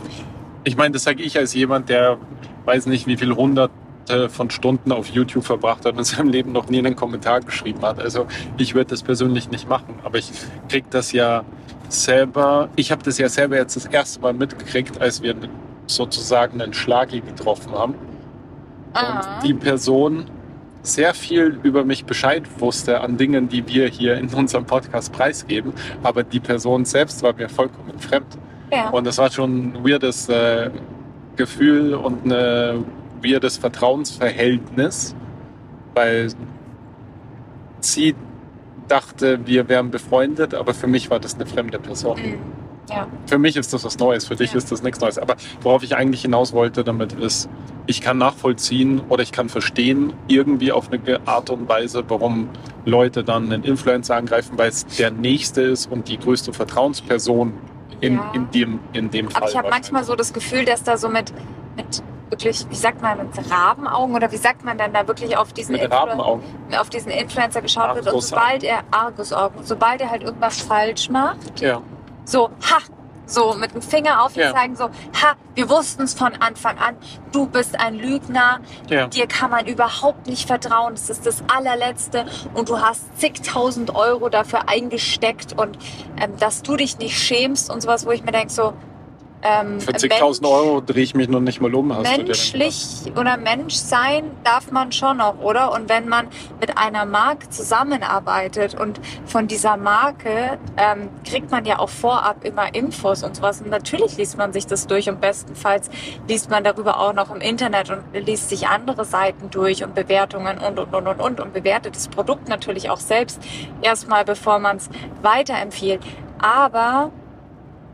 A: ich meine, das sage ich als jemand, der weiß nicht, wie viele hunderte von Stunden auf YouTube verbracht hat und in seinem Leben noch nie einen Kommentar geschrieben hat. Also ich würde das persönlich nicht machen, aber ich kriege das ja selber, ich habe das ja selber jetzt das erste Mal mitgekriegt, als wir sozusagen einen Schlagi getroffen haben
B: Ah.
A: und die Person sehr viel über mich Bescheid wusste an Dingen, die wir hier in unserem Podcast preisgeben, aber die Person selbst war mir vollkommen fremd.
B: ja.
A: Und das war schon ein weirdes äh, Gefühl und ein weirdes Vertrauensverhältnis, weil sie dachte, wir wären befreundet, aber für mich war das eine fremde Person.
B: Mhm. ja.
A: Für mich ist das was Neues, für dich
B: Ja.
A: ist das nichts Neues. Aber worauf ich eigentlich hinaus wollte damit ist, ich kann nachvollziehen oder ich kann verstehen, irgendwie auf eine Art und Weise, warum Leute dann einen Influencer angreifen, weil es der Nächste ist und die größte Vertrauensperson in,
B: Ja.
A: in, dem, in dem Fall.
B: Aber ich habe manchmal so das Gefühl, dass da so mit, mit wirklich, wie sagt man, mit Rabenaugen oder wie sagt man dann da wirklich auf diesen, Influ- auf diesen Influencer geschaut wird und sobald er Argusaugen, sobald er halt irgendwas falsch macht,
A: Ja.
B: so, ha, so mit dem Finger auf ihn
A: Ja.
B: zeigen, so, ha, wir wussten es von Anfang an, du bist ein Lügner,
A: Ja.
B: dir kann man überhaupt nicht vertrauen, das ist das allerletzte und du hast zigtausend Euro dafür eingesteckt und ähm, dass du dich nicht schämst und sowas, wo ich mir denke, so, ähm,
A: Für zigtausend Euro drehe ich mich noch nicht mal um. Hast
B: Menschlich oder Mensch sein darf man schon noch, oder? Und wenn man mit einer Marke zusammenarbeitet und von dieser Marke ähm, kriegt man ja auch vorab immer Infos und sowas. Und natürlich liest man sich das durch und bestenfalls liest man darüber auch noch im Internet und liest sich andere Seiten durch und Bewertungen und, und, und, und, und, und bewertet das Produkt natürlich auch selbst erstmal, bevor man es weiterempfiehlt. Aber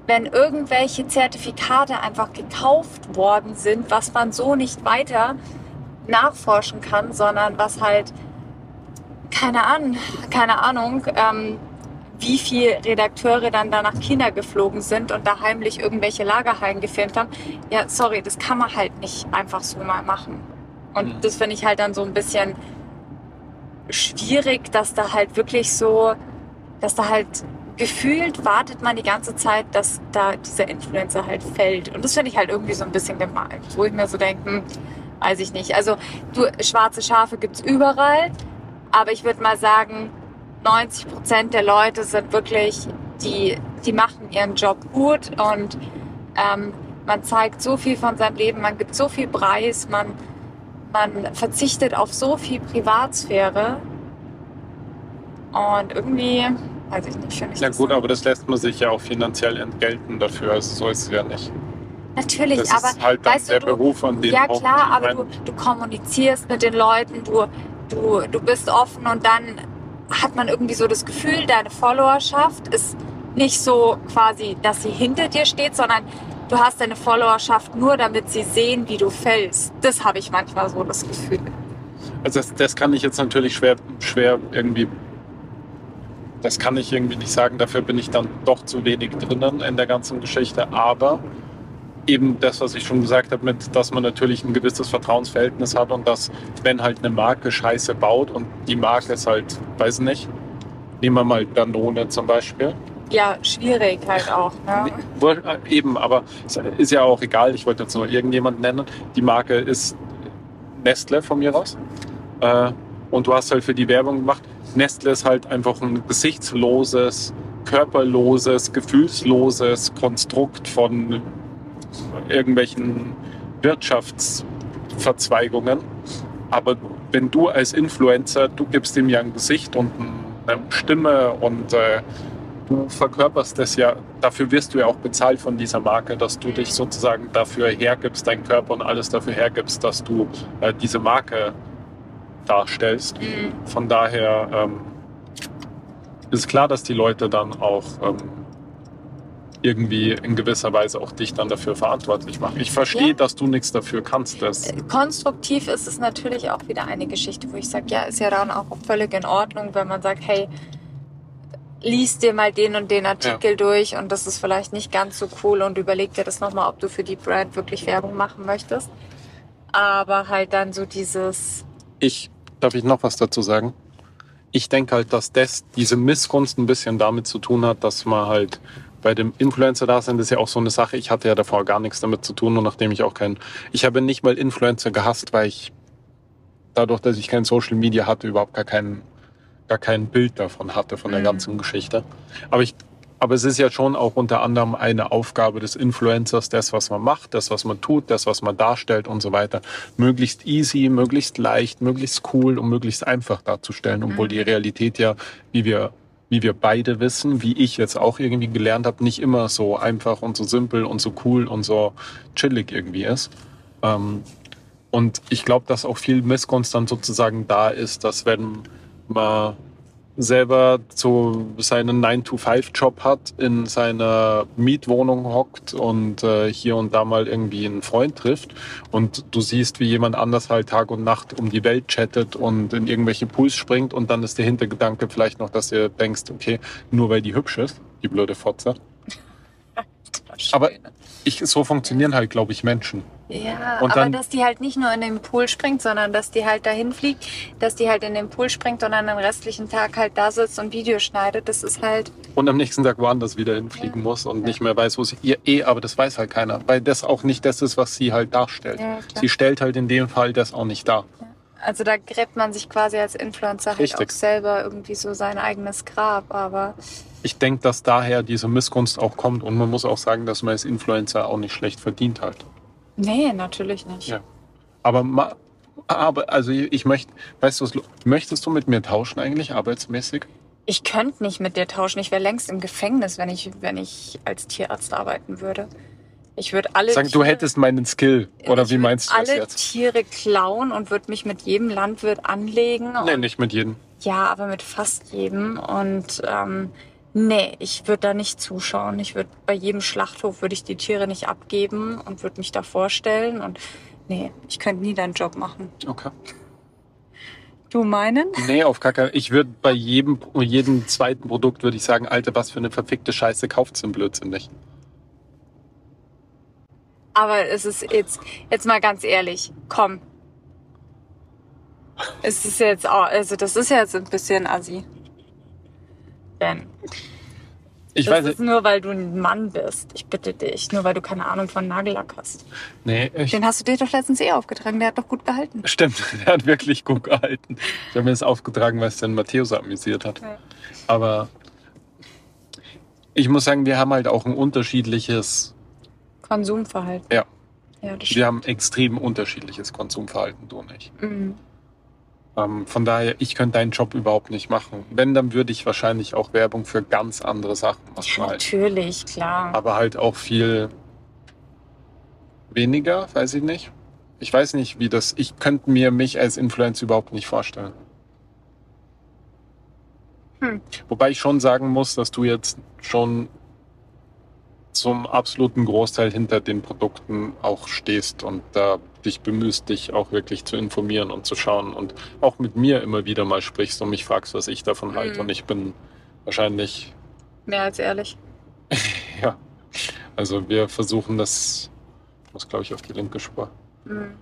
B: wenn irgendwelche Zertifikate einfach gekauft worden sind, was man so nicht weiter nachforschen kann, sondern was halt keine Ahnung, keine Ahnung, ähm, wie viel Redakteure dann da nach China geflogen sind und da heimlich irgendwelche Lagerhallen gefilmt haben. Ja, sorry, das kann man halt nicht einfach so mal machen. Und
A: Mhm.
B: das finde ich halt dann so ein bisschen schwierig, dass da halt wirklich so, dass da halt gefühlt wartet man die ganze Zeit, dass da dieser Influencer halt fällt. Und das finde ich halt irgendwie so ein bisschen gemein, wo ich mir so denke, hm, weiß ich nicht. Also du, schwarze Schafe gibt's überall, aber ich würde mal sagen, 90 Prozent der Leute sind wirklich, die, die machen ihren Job gut. Und ähm, man zeigt so viel von seinem Leben, man gibt so viel Preis, man, man verzichtet auf so viel Privatsphäre. Und irgendwie, weiß ich nicht, das
A: gut, aber das lässt man sich ja auch finanziell entgelten dafür. Also so ist es ja nicht.
B: natürlich,
A: Das
B: aber
A: ist halt dann
B: weißt
A: der
B: du-
A: Beruf, an dem
B: Ja
A: auch
B: klar, aber du, du kommunizierst mit den Leuten, du, du, du bist offen und dann hat man irgendwie so das Gefühl, deine Followerschaft ist nicht so quasi, dass sie hinter dir steht, sondern du hast deine Followerschaft nur, damit sie sehen, wie du fällst. Das habe ich manchmal so das Gefühl.
A: Also das, das kann ich jetzt natürlich schwer, schwer irgendwie, das kann ich irgendwie nicht sagen. Dafür bin ich dann doch zu wenig drinnen in der ganzen Geschichte. Aber eben das, was ich schon gesagt habe, mit, dass man natürlich ein gewisses Vertrauensverhältnis hat und dass, wenn halt eine Marke Scheiße baut und die Marke ist halt, weiß nicht, nehmen wir mal Danone zum Beispiel.
B: Ja, schwierig halt auch. Ne?
A: Äh, Eben, aber es ist ja auch egal. Ich wollte jetzt nur irgendjemand nennen. Die Marke ist Nestle von mir aus. Äh, und du hast halt für die Werbung gemacht. Nestle ist halt einfach ein gesichtsloses, körperloses, gefühlsloses Konstrukt von irgendwelchen Wirtschaftsverzweigungen. Aber wenn du als Influencer, du gibst ihm ja ein Gesicht und eine Stimme und äh, du verkörperst das ja, dafür wirst du ja auch bezahlt von dieser Marke, dass du dich sozusagen dafür hergibst, deinen Körper und alles dafür hergibst, dass du äh, diese Marke darstellst.
B: Mhm.
A: Von daher ähm, ist klar, dass die Leute dann auch ähm, irgendwie in gewisser Weise auch dich dann dafür verantwortlich machen. Ich verstehe,
B: Ja.
A: dass du nichts dafür kannst. Das,
B: konstruktiv ist es natürlich auch wieder eine Geschichte, wo ich sage, ja, ist ja dann auch völlig in Ordnung, wenn man sagt, hey, lies dir mal den und den Artikel durch und das ist vielleicht nicht ganz so cool und überleg dir das nochmal, ob du für die Brand wirklich Werbung machen möchtest. Aber halt dann so dieses,
A: Ich, darf ich noch was dazu sagen? Ich denke halt, dass das, diese Missgunst ein bisschen damit zu tun hat, dass man halt bei dem Influencer-Dasein, das ist ja auch so eine Sache, ich hatte ja davor gar nichts damit zu tun, nur nachdem ich auch kein, ich habe nicht mal Influencer gehasst, weil ich dadurch, dass ich kein Social Media hatte, überhaupt gar kein, gar kein Bild davon hatte, von der
B: Mhm.
A: ganzen Geschichte. Aber ich, aber es ist ja schon auch unter anderem eine Aufgabe des Influencers, das, was man macht, das, was man tut, das, was man darstellt und so weiter, möglichst easy, möglichst leicht, möglichst cool und möglichst einfach darzustellen, obwohl
B: Mhm.
A: die Realität ja, wie wir, wie wir beide wissen, wie ich jetzt auch irgendwie gelernt habe, nicht immer so einfach und so simpel und so cool und so chillig irgendwie ist. Ähm, und ich glaube, dass auch viel Missgunst dann sozusagen da ist, dass wenn man selber so seinen 9-to-5-Job hat, in seiner Mietwohnung hockt und äh, hier und da mal irgendwie einen Freund trifft und du siehst, wie jemand anders halt Tag und Nacht um die Welt chattet und in irgendwelche Pools springt und dann ist der Hintergedanke vielleicht noch, dass du denkst, okay, nur weil die hübsch ist, die blöde Fotze. Aber ich, so funktionieren halt, glaube ich, Menschen.
B: Ja,
A: Und
B: aber
A: dann-
B: dass die halt nicht nur in den Pool springt, sondern dass die halt dahin fliegt, dass die halt in den Pool springt und dann den restlichen Tag halt da sitzt und Video schneidet, das ist halt,
A: und am nächsten Tag woanders wieder hinfliegen muss und nicht mehr weiß, wo sie. Ja, eh, aber das weiß halt keiner, weil das auch nicht das ist, was sie halt darstellt.
B: Ja,
A: sie stellt halt in dem Fall das auch nicht dar.
B: also da gräbt man sich quasi als Influencer halt
A: Richtig.
B: auch selber irgendwie so sein eigenes Grab, aber
A: Ich denke, dass daher diese Missgunst auch kommt und man muss auch sagen, dass man als Influencer auch nicht schlecht verdient halt.
B: Nee, natürlich nicht.
A: Ja. Aber, ma, aber also ich möchte, weißt du, was, möchtest du mit mir tauschen eigentlich arbeitsmäßig?
B: Ich könnte nicht mit dir tauschen, ich wäre längst im Gefängnis, wenn ich, wenn ich als Tierarzt arbeiten würde. Ich würde alle
A: Sag, du
B: Tiere-
A: hättest meinen Skill oder wie meinst du das
B: alle
A: jetzt?
B: Tiere klauen und würde mich mit jedem Landwirt anlegen.
A: Nee, nicht mit jedem.
B: Ja, aber mit fast jedem. Und ähm, nee, ich würde da nicht zuschauen. Ich würde bei jedem Schlachthof würde ich die Tiere nicht abgeben und würde mich da vorstellen. Und nee, ich könnte nie deinen Job machen.
A: Okay.
B: Du meinen?
A: Nee, auf keinen Ich würde bei jedem, jedem zweiten Produkt würde ich sagen, Alter, was für eine verfickte Scheiße kauft's den Blödsinn nicht.
B: Aber es ist jetzt, jetzt mal ganz ehrlich, komm. Es ist jetzt auch, also das ist jetzt ein bisschen assi. Denn
A: Ich
B: das
A: weiß
B: ist
A: nicht.
B: nur, weil du ein Mann bist. Ich bitte dich. Nur weil du keine Ahnung von Nagellack hast.
A: Nee, ich,
B: Den hast du dir doch letztens eh aufgetragen. Der hat doch gut gehalten.
A: Stimmt, der hat wirklich gut gehalten. Ich habe mir das aufgetragen, weil es den Matthäus amüsiert hat.
B: Ja.
A: Aber ich muss sagen, wir haben halt auch ein unterschiedliches,
B: Konsumverhalten.
A: Ja.
B: Ja, das
A: wir haben extrem unterschiedliches Konsumverhalten, du und ich.
B: Mhm.
A: Ähm, von daher, ich könnte deinen Job überhaupt nicht machen. Wenn, dann würde ich wahrscheinlich auch Werbung für ganz andere Sachen machen.
B: Ja, natürlich, klar.
A: Aber halt auch viel weniger, weiß ich nicht. Ich weiß nicht, wie das. Ich könnte mir mich als Influencer überhaupt nicht vorstellen.
B: Hm.
A: Wobei ich schon sagen muss, dass du jetzt schon zum absoluten Großteil hinter den Produkten auch stehst und da dich bemühst, dich auch wirklich zu informieren und zu schauen und auch mit mir immer wieder mal sprichst und mich fragst, was ich davon halte.
B: Mhm.
A: Und ich bin wahrscheinlich
B: Mehr als ehrlich.
A: ja, also wir versuchen das, ich muss glaube ich auf die linke Spur.
B: Mhm.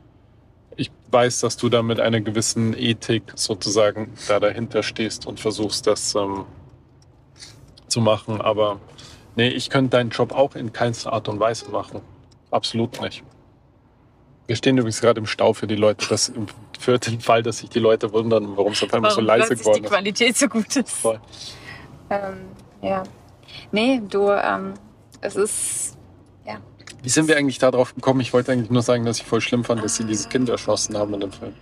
A: Ich weiß, dass du da mit einer gewissen Ethik sozusagen da dahinter stehst und versuchst das ähm, zu machen, aber nee, ich könnte deinen Job auch in keinster Art und Weise machen. Absolut nicht. Wir stehen übrigens gerade im Stau für die Leute, das, für den Fall, dass sich die Leute wundern, warum es auf einmal so leise
B: die
A: geworden ist.
B: Qualität so gut ist.
A: Voll.
B: Ähm, ja. Nee, du, ähm, es ist,
A: Wie sind wir eigentlich da drauf gekommen? Ich wollte eigentlich nur sagen, dass ich voll schlimm fand, dass sie dieses Kind erschossen haben in dem Film.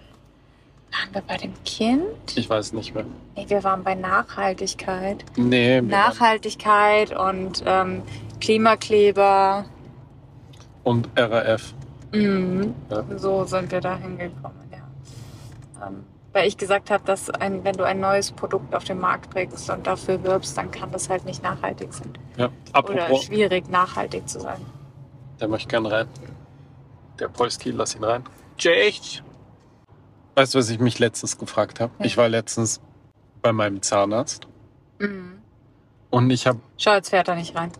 B: Waren wir bei dem Kind?
A: Ich weiß nicht mehr.
B: Nee, wir waren bei Nachhaltigkeit.
A: Nee,
B: Nachhaltigkeit und ähm, Klimakleber.
A: und RAF.
B: Mhm.
A: Ja.
B: So sind wir da hingekommen, ja. Ähm, weil ich gesagt habe, dass ein, wenn du ein neues Produkt auf den Markt bringst und dafür wirbst, dann kann das halt nicht nachhaltig sein.
A: Ja.
B: Oder
A: Apropos,
B: schwierig, nachhaltig zu sein.
A: der möchte gern rein. Der Polski, lass ihn rein. Cześć! Weißt du, was ich mich letztens gefragt habe?
B: Ja.
A: Ich war letztens bei meinem Zahnarzt
B: Mhm.
A: und ich habe
B: Schau, jetzt fährt er nicht rein.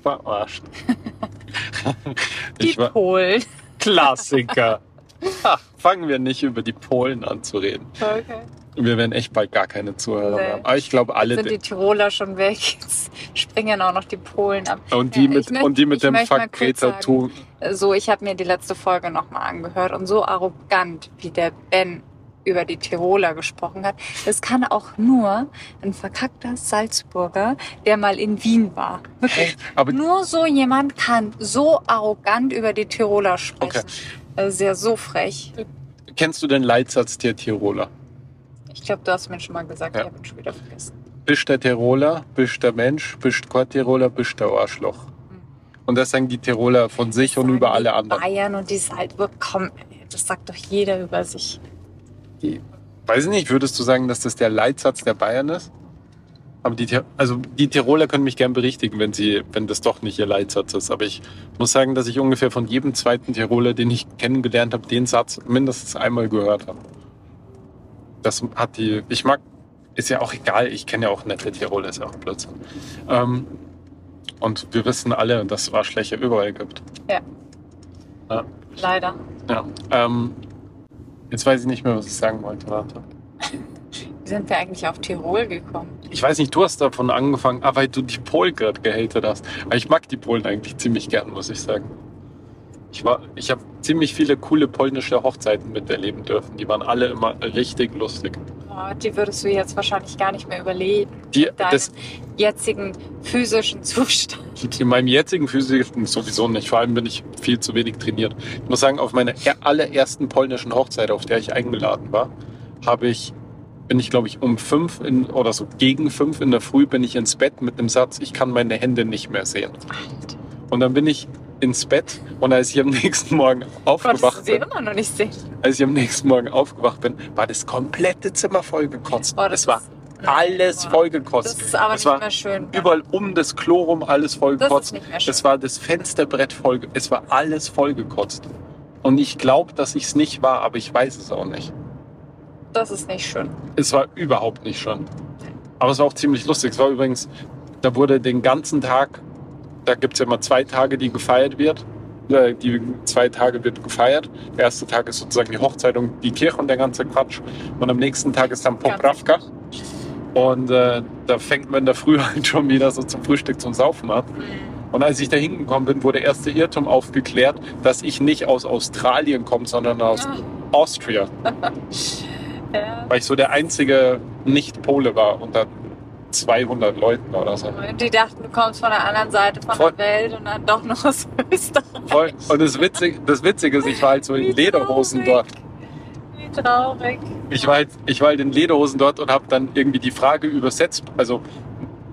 A: verarscht.
B: Die
A: war
B: Polen.
A: Klassiker. Ach, fangen wir nicht über die Polen an zu reden.
B: Okay.
A: Wir werden echt bald gar keine Zuhörer
B: Nee.
A: mehr haben. Aber ich glaube, alle.
B: Sind die Tiroler schon weg? Jetzt springen auch noch die Polen ab.
A: und die
B: Ja,
A: mit, und die mit dem
B: kurz
A: Greta Thun.
B: So, ich habe mir die letzte Folge nochmal angehört und so arrogant, wie der Ben über die Tiroler gesprochen hat, das kann auch nur ein verkackter Salzburger, der mal in Wien war. Wirklich.
A: Aber
B: Nur so jemand kann so arrogant über die Tiroler sprechen.
A: Okay.
B: Ist ja so frech.
A: kennst du den Leitsatz der Tiroler?
B: Ich glaube, du hast mir schon mal gesagt,
A: Ja.
B: ich habe ihn schon wieder vergessen.
A: Bist der Tiroler, bist der Mensch, bist kein Tiroler, bist der Arschloch. Und das sagen die Tiroler von sich und
B: Sagen
A: über alle anderen.
B: Bayern und die Salzburg, komm, das sagt doch jeder über sich.
A: Die, weiß ich nicht, würdest du sagen, dass das der Leitsatz der Bayern ist? Aber die, also die Tiroler können mich gern berichtigen, wenn sie, wenn das doch nicht ihr Leitsatz ist. Aber ich muss sagen, dass ich ungefähr von jedem zweiten Tiroler, den ich kennengelernt habe, den Satz mindestens einmal gehört habe. Das hat die, ich mag, ist ja auch egal, ich kenne ja auch nette Tiroler, ist ja auch Blödsinn. Ähm, und wir wissen alle, dass es Arschlöcher überall gibt.
B: Leider.
A: Ja. Ähm, jetzt weiß ich nicht mehr, was ich sagen wollte. Warte.
B: Wie sind wir eigentlich auf Tirol gekommen?
A: Ich weiß nicht, du hast davon angefangen, ah, weil du die Polen gerade gehatet hast. Aber ich mag die Polen eigentlich ziemlich gern, muss ich sagen. Ich, war- ich habe ziemlich viele coole polnische Hochzeiten miterleben dürfen. Die waren alle immer richtig lustig.
B: Oh, die würdest du jetzt wahrscheinlich gar nicht mehr überleben.
A: Die,
B: mit deinem
A: das,
B: jetzigen physischen Zustand.
A: in meinem jetzigen physischen sowieso nicht. Vor allem bin ich viel zu wenig trainiert. Ich muss sagen, auf meiner er- allerersten polnischen Hochzeit, auf der ich eingeladen war, habe ich, bin ich glaube ich um fünf in, oder so gegen fünf in der Früh bin ich ins Bett mit dem Satz, ich kann meine Hände nicht mehr sehen. Und dann bin ich ins Bett und als ich am nächsten Morgen aufgewacht bin, als ich am nächsten Morgen aufgewacht bin, war das komplette Zimmer vollgekotzt.
B: Oh, das
A: es war alles
B: Boah.
A: vollgekotzt.
B: Das ist aber
A: es
B: nicht
A: war
B: mehr schön.
A: überall um das Klo rum alles
B: das
A: vollgekotzt.
B: ist nicht mehr schön.
A: Es war das Fensterbrett voll, es war alles vollgekotzt. Und ich glaube, dass ich es nicht war, aber ich weiß es auch nicht.
B: Das ist nicht schön.
A: Es war überhaupt nicht schön. Aber es war auch ziemlich lustig. Es war übrigens, da wurde den ganzen Tag, da gibt es ja immer zwei Tage, die gefeiert wird. Äh, Die zwei Tage wird gefeiert. Der erste Tag ist sozusagen die Hochzeit und die Kirche und der ganze Quatsch. Und am nächsten Tag ist dann Popravka. Und äh, da fängt man in der Früh halt schon wieder so zum Frühstück zum Saufen an. Und als ich da hingekommen bin, wurde der Irrtum aufgeklärt, dass ich nicht aus Australien komme, sondern aus
B: Ja.
A: Austria.
B: Ja.
A: Weil ich so der einzige Nicht-Pole war unter 200 Leuten oder so.
B: Und die dachten, du kommst von der anderen Seite von
A: Voll.
B: der Welt und dann doch noch aus Österreich.
A: Voll. Und das Witzige, das Witzige ist, ich war halt so in Lederhosen dort.
B: Wie traurig.
A: Ich war, halt, ich war halt in Lederhosen dort und habe dann irgendwie die Frage übersetzt. Also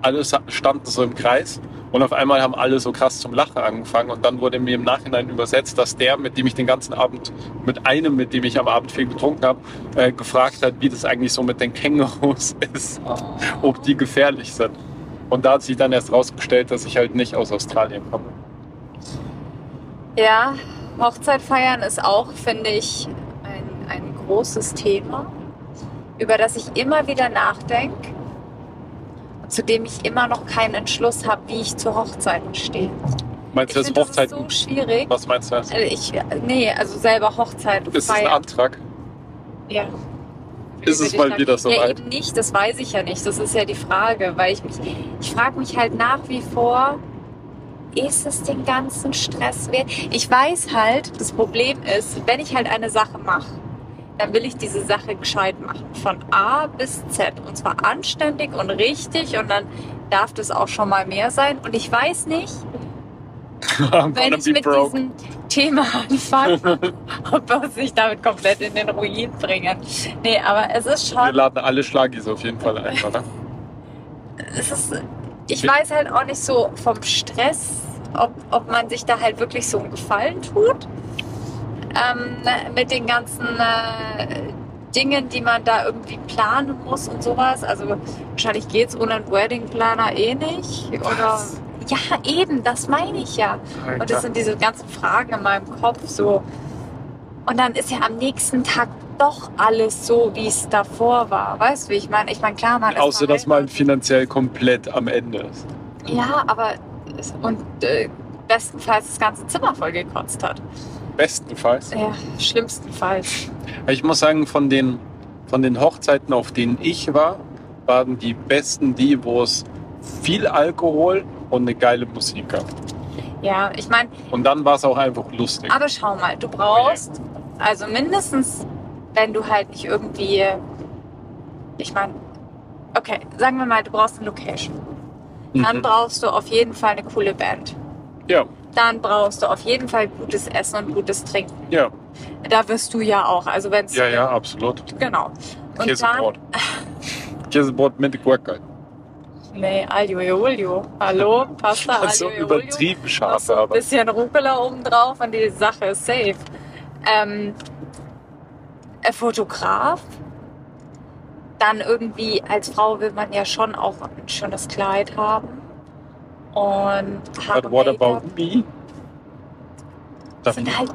A: alle standen so im Kreis und auf einmal haben alle so krass zum Lachen angefangen und dann wurde mir im Nachhinein übersetzt, dass der, mit dem ich den ganzen Abend, mit einem, mit dem ich am Abend viel getrunken habe, äh, gefragt hat, wie das eigentlich so mit den Kängurus ist,
B: Oh.
A: ob die gefährlich sind. Und da hat sich dann erst rausgestellt, dass ich halt nicht aus Australien komme.
B: Ja, Hochzeit feiern ist auch, finde ich, ein, ein großes Thema, über das ich immer wieder nachdenke zu dem ich immer noch keinen Entschluss habe, wie ich zu Hochzeiten stehe.
A: Meinst
B: Ich
A: du das
B: finde, das ist
A: Hochzeiten?
B: so schwierig.
A: Was meinst du das?
B: Also ich, nee, also selber Hochzeit
A: Ist es ein
B: feiern.
A: Antrag?
B: Ja.
A: Ist es
B: ich
A: mal wieder so
B: Ja,
A: weit?
B: eben nicht, das weiß ich ja nicht. Das ist ja die Frage, weil ich mich, ich frage mich halt nach wie vor, ist es den ganzen Stress wert? Ich weiß halt, das Problem ist, wenn ich halt eine Sache mache, dann will ich diese Sache gescheit machen. Von A bis Z. Und zwar anständig und richtig. Und dann darf das auch schon mal mehr sein. Und ich weiß nicht, wenn ich mit
A: broke.
B: diesem Thema anfange, ob wir sich damit komplett in den Ruin bringen. Nee, aber es ist
A: Wir
B: schon,
A: laden alle Schlagis auf jeden Fall ein, oder?
B: es ist, ich weiß halt auch nicht so vom Stress, ob, ob man sich da halt wirklich so einen Gefallen tut. Ähm, mit den ganzen äh, Dingen, die man da irgendwie planen muss und sowas. Also wahrscheinlich geht es ohne einen Wedding Planner eh nicht. Oder ja, eben, das meine ich ja. Und das sind diese ganzen Fragen in meinem Kopf so. Und dann ist ja am nächsten Tag doch alles so, wie es davor war. Weißt du, wie ich meine? Ich meine, klar, man ist
A: Außer, dass man finanziell komplett am Ende ist.
B: Ja, aber und äh, bestenfalls das ganze Zimmer voll gekotzt hat.
A: Bestenfalls.
B: Ja, schlimmstenfalls.
A: Ich muss sagen, von den, von den Hochzeiten, auf denen ich war, waren die besten die, wo es viel Alkohol und eine geile Musik gab.
B: Ja, ich meine,
A: Und dann war es auch einfach lustig.
B: aber schau mal, du brauchst, also mindestens, wenn du halt nicht irgendwie, ich meine, okay, sagen wir mal, du brauchst eine Location. Dann
A: Mhm.
B: brauchst du auf jeden Fall eine coole Band.
A: Ja,
B: Dann brauchst du auf jeden Fall gutes Essen und gutes Trinken.
A: ja,
B: Da wirst du ja auch, also wenn es
A: ja, ja, absolut.
B: genau. Und
A: Käsebrot. Käsebrot mit Gurke.
B: dann, nee, Aglio e Olio. Hallo, Pasta
A: Also
B: Aglio Olio.
A: übertrieben scharf,
B: so ein
A: aber.
B: bisschen Rucola oben drauf und die Sache ist safe. Ähm, ein Fotograf. Dann irgendwie, als Frau will man ja schon auch ein schönes Kleid haben. Und
A: But what about me? Darf
B: sind halt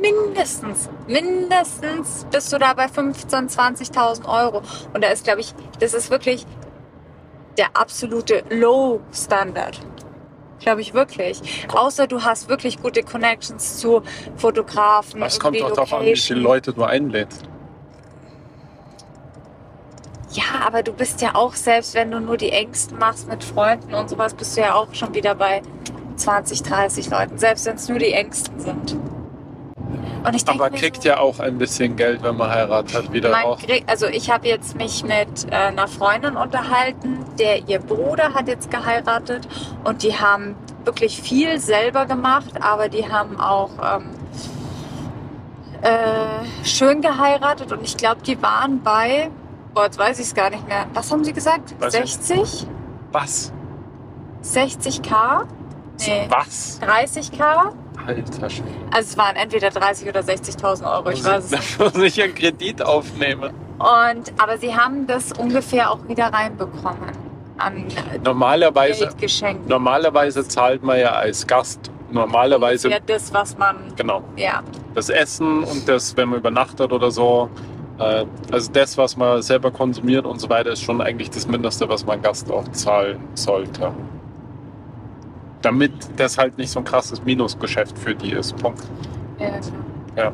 B: mindestens, mindestens bist du da bei 15.000, 20.000 Euro. Und da ist, glaube ich, das ist wirklich der absolute Low-Standard. Glaube ich wirklich. Außer du hast wirklich gute Connections zu Fotografen.
A: Das kommt doch darauf an, wie viele. Leute du einlädst.
B: Ja, aber du bist ja auch, selbst wenn du nur die Ängsten machst mit Freunden und sowas, bist du ja auch schon wieder bei 20, 30 Leuten. Selbst wenn es nur die Ängsten sind. Und ich denk
A: Aber kriegt
B: so,
A: ja auch ein bisschen Geld, wenn man heiratet, wieder
B: Man
A: auch.
B: krieg, also ich habe jetzt mich mit äh, einer Freundin unterhalten, der ihr Bruder hat jetzt geheiratet und die haben wirklich viel selber gemacht, aber die haben auch ähm, äh, schön geheiratet und ich glaube, die waren bei, boah, jetzt weiß ich es gar nicht mehr. Was haben sie gesagt?
A: Ich
B: 60?
A: Was?
B: 60k? Nee.
A: Was?
B: 30k?
A: Alter Schwede.
B: Also es waren entweder 30 oder 60.000 Euro, ich weiß es nicht.
A: Da muss ich einen Kredit aufnehmen.
B: Und, aber sie haben das ungefähr auch wieder reinbekommen an
A: Normalerweise,
B: Geldgeschenken.
A: normalerweise zahlt man ja als Gast normalerweise
B: Ja, das, was man,
A: genau
B: ja,
A: das Essen und das, wenn man übernachtet oder so. Äh, also das, was man selber konsumiert und so weiter, ist schon eigentlich das Mindeste, was man Gast auch zahlen sollte. Damit das halt nicht so ein krasses Minusgeschäft für die ist. Punkt.
B: ja,
A: Ja.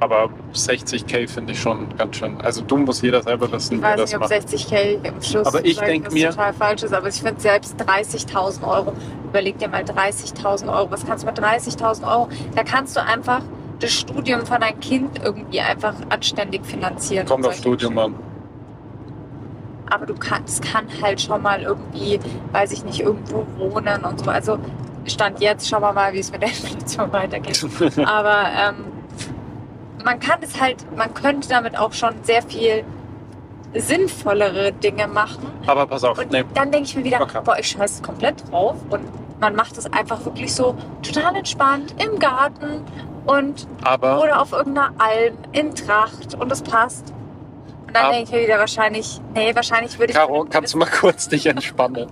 A: Aber 60k finde ich schon ganz schön. Also du musst jeder selber wissen,
B: ich weiß nicht, ob
A: macht.
B: 60k im Schluss
A: Aber ich
B: vielleicht
A: denk
B: was
A: mir-
B: total falsch ist, aber ich finde selbst 30.000 Euro, überleg dir mal 30.000 Euro, was kannst du mit 30.000 Euro, da kannst du einfach das Studium von deinem Kind irgendwie einfach anständig finanzieren.
A: Kommt auf Studium an.
B: aber du kannst, kann halt schon mal irgendwie, weiß ich nicht, irgendwo wohnen und so. Also Stand jetzt, schauen wir mal, wie es mit der Inflation weitergeht. Aber ähm, man kann es halt, man könnte damit auch schon sehr viel sinnvollere Dinge machen.
A: Aber pass auf,
B: Und
A: nee,
B: dann denke ich mir wieder,
A: Okay.
B: boah, ich scheiße komplett drauf. Und man macht es einfach wirklich so total entspannt im Garten und
A: aber
B: oder auf irgendeiner Alm in Tracht und es passt. Und dann denke ich mir wieder wahrscheinlich, nee, wahrscheinlich würde ich.
A: Caro, kannst du mal kurz dich entspannen?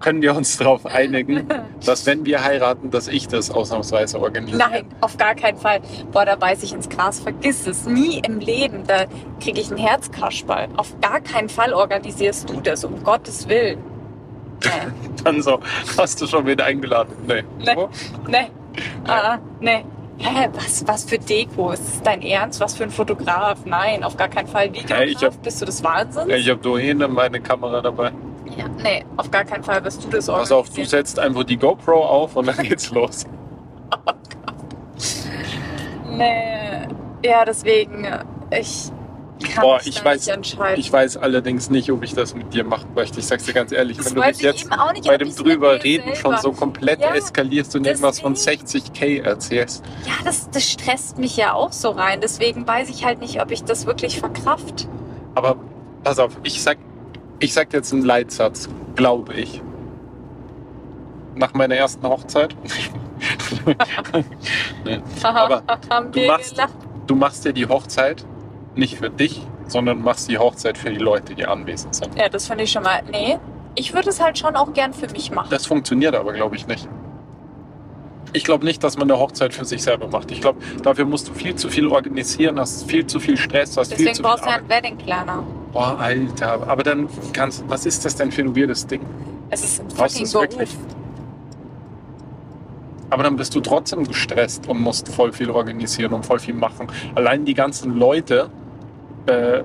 A: Können wir uns darauf einigen, dass wenn wir heiraten, dass ich das ausnahmsweise organisiere?
B: Nein, auf gar keinen Fall. Boah, da beiß ich ins Gras. Vergiss es. Nie im Leben. Da kriege ich einen Herzkaschball. Auf gar keinen Fall organisierst du das, um Gottes Willen. Nee,
A: Dann so, hast du schon wieder eingeladen? Nee.
B: Nee. Nee, ah, nee. Hä, was, was für Deko? Ist das dein Ernst? Was für ein Fotograf? Nein, auf gar keinen Fall. Videograf?
A: ich hab-
B: Bist du des Wahnsinns?
A: Ja, ich habe Dohene meine Kamera dabei.
B: Ja, nee, auf gar keinen Fall wirst du das
A: Pass auf, du setzt einfach die GoPro auf und dann geht's los.
B: Nee, ja, deswegen, ich kann
A: Boah, ich weiß-. Ich weiß allerdings nicht, ob ich das mit dir machen möchte. Ich sag's dir ganz ehrlich,
B: das
A: wenn du
B: weiß
A: bis
B: ich
A: jetzt
B: nicht,
A: bei dem drüber reden schon so komplett
B: Ja,
A: eskalierst und irgendwas von
B: deswegen.
A: 60k erzählst.
B: Ja, das, das stresst mich ja auch so rein. Deswegen weiß ich halt nicht, ob ich das wirklich verkraft.
A: Aber pass auf, ich sag, ich sag jetzt einen Leitsatz, glaube ich. Nach meiner ersten Hochzeit. nee. Aber du machst-. Du machst dir die Hochzeit nicht für dich, sondern machst die Hochzeit für die Leute, die anwesend sind.
B: Ja, das finde ich schon mal. Nee, ich würde es halt schon auch gern für mich machen.
A: Das funktioniert aber, glaube ich, nicht. Ich glaube nicht, dass man eine Hochzeit für sich selber macht. Ich glaube, dafür musst du viel zu viel organisieren, hast viel zu viel Stress, hast viel
B: Deswegen
A: zu viel
B: brauchst du
A: Arbeit.
B: einen Wedding Planner.
A: Boah, Alter, aber dann kannst was ist das denn für ein weirdes Ding?
B: Es ist ein fucking Beruf.
A: wirklich? Aber dann bist du trotzdem gestresst und musst voll viel organisieren und voll viel machen. Allein die ganzen Leute, äh,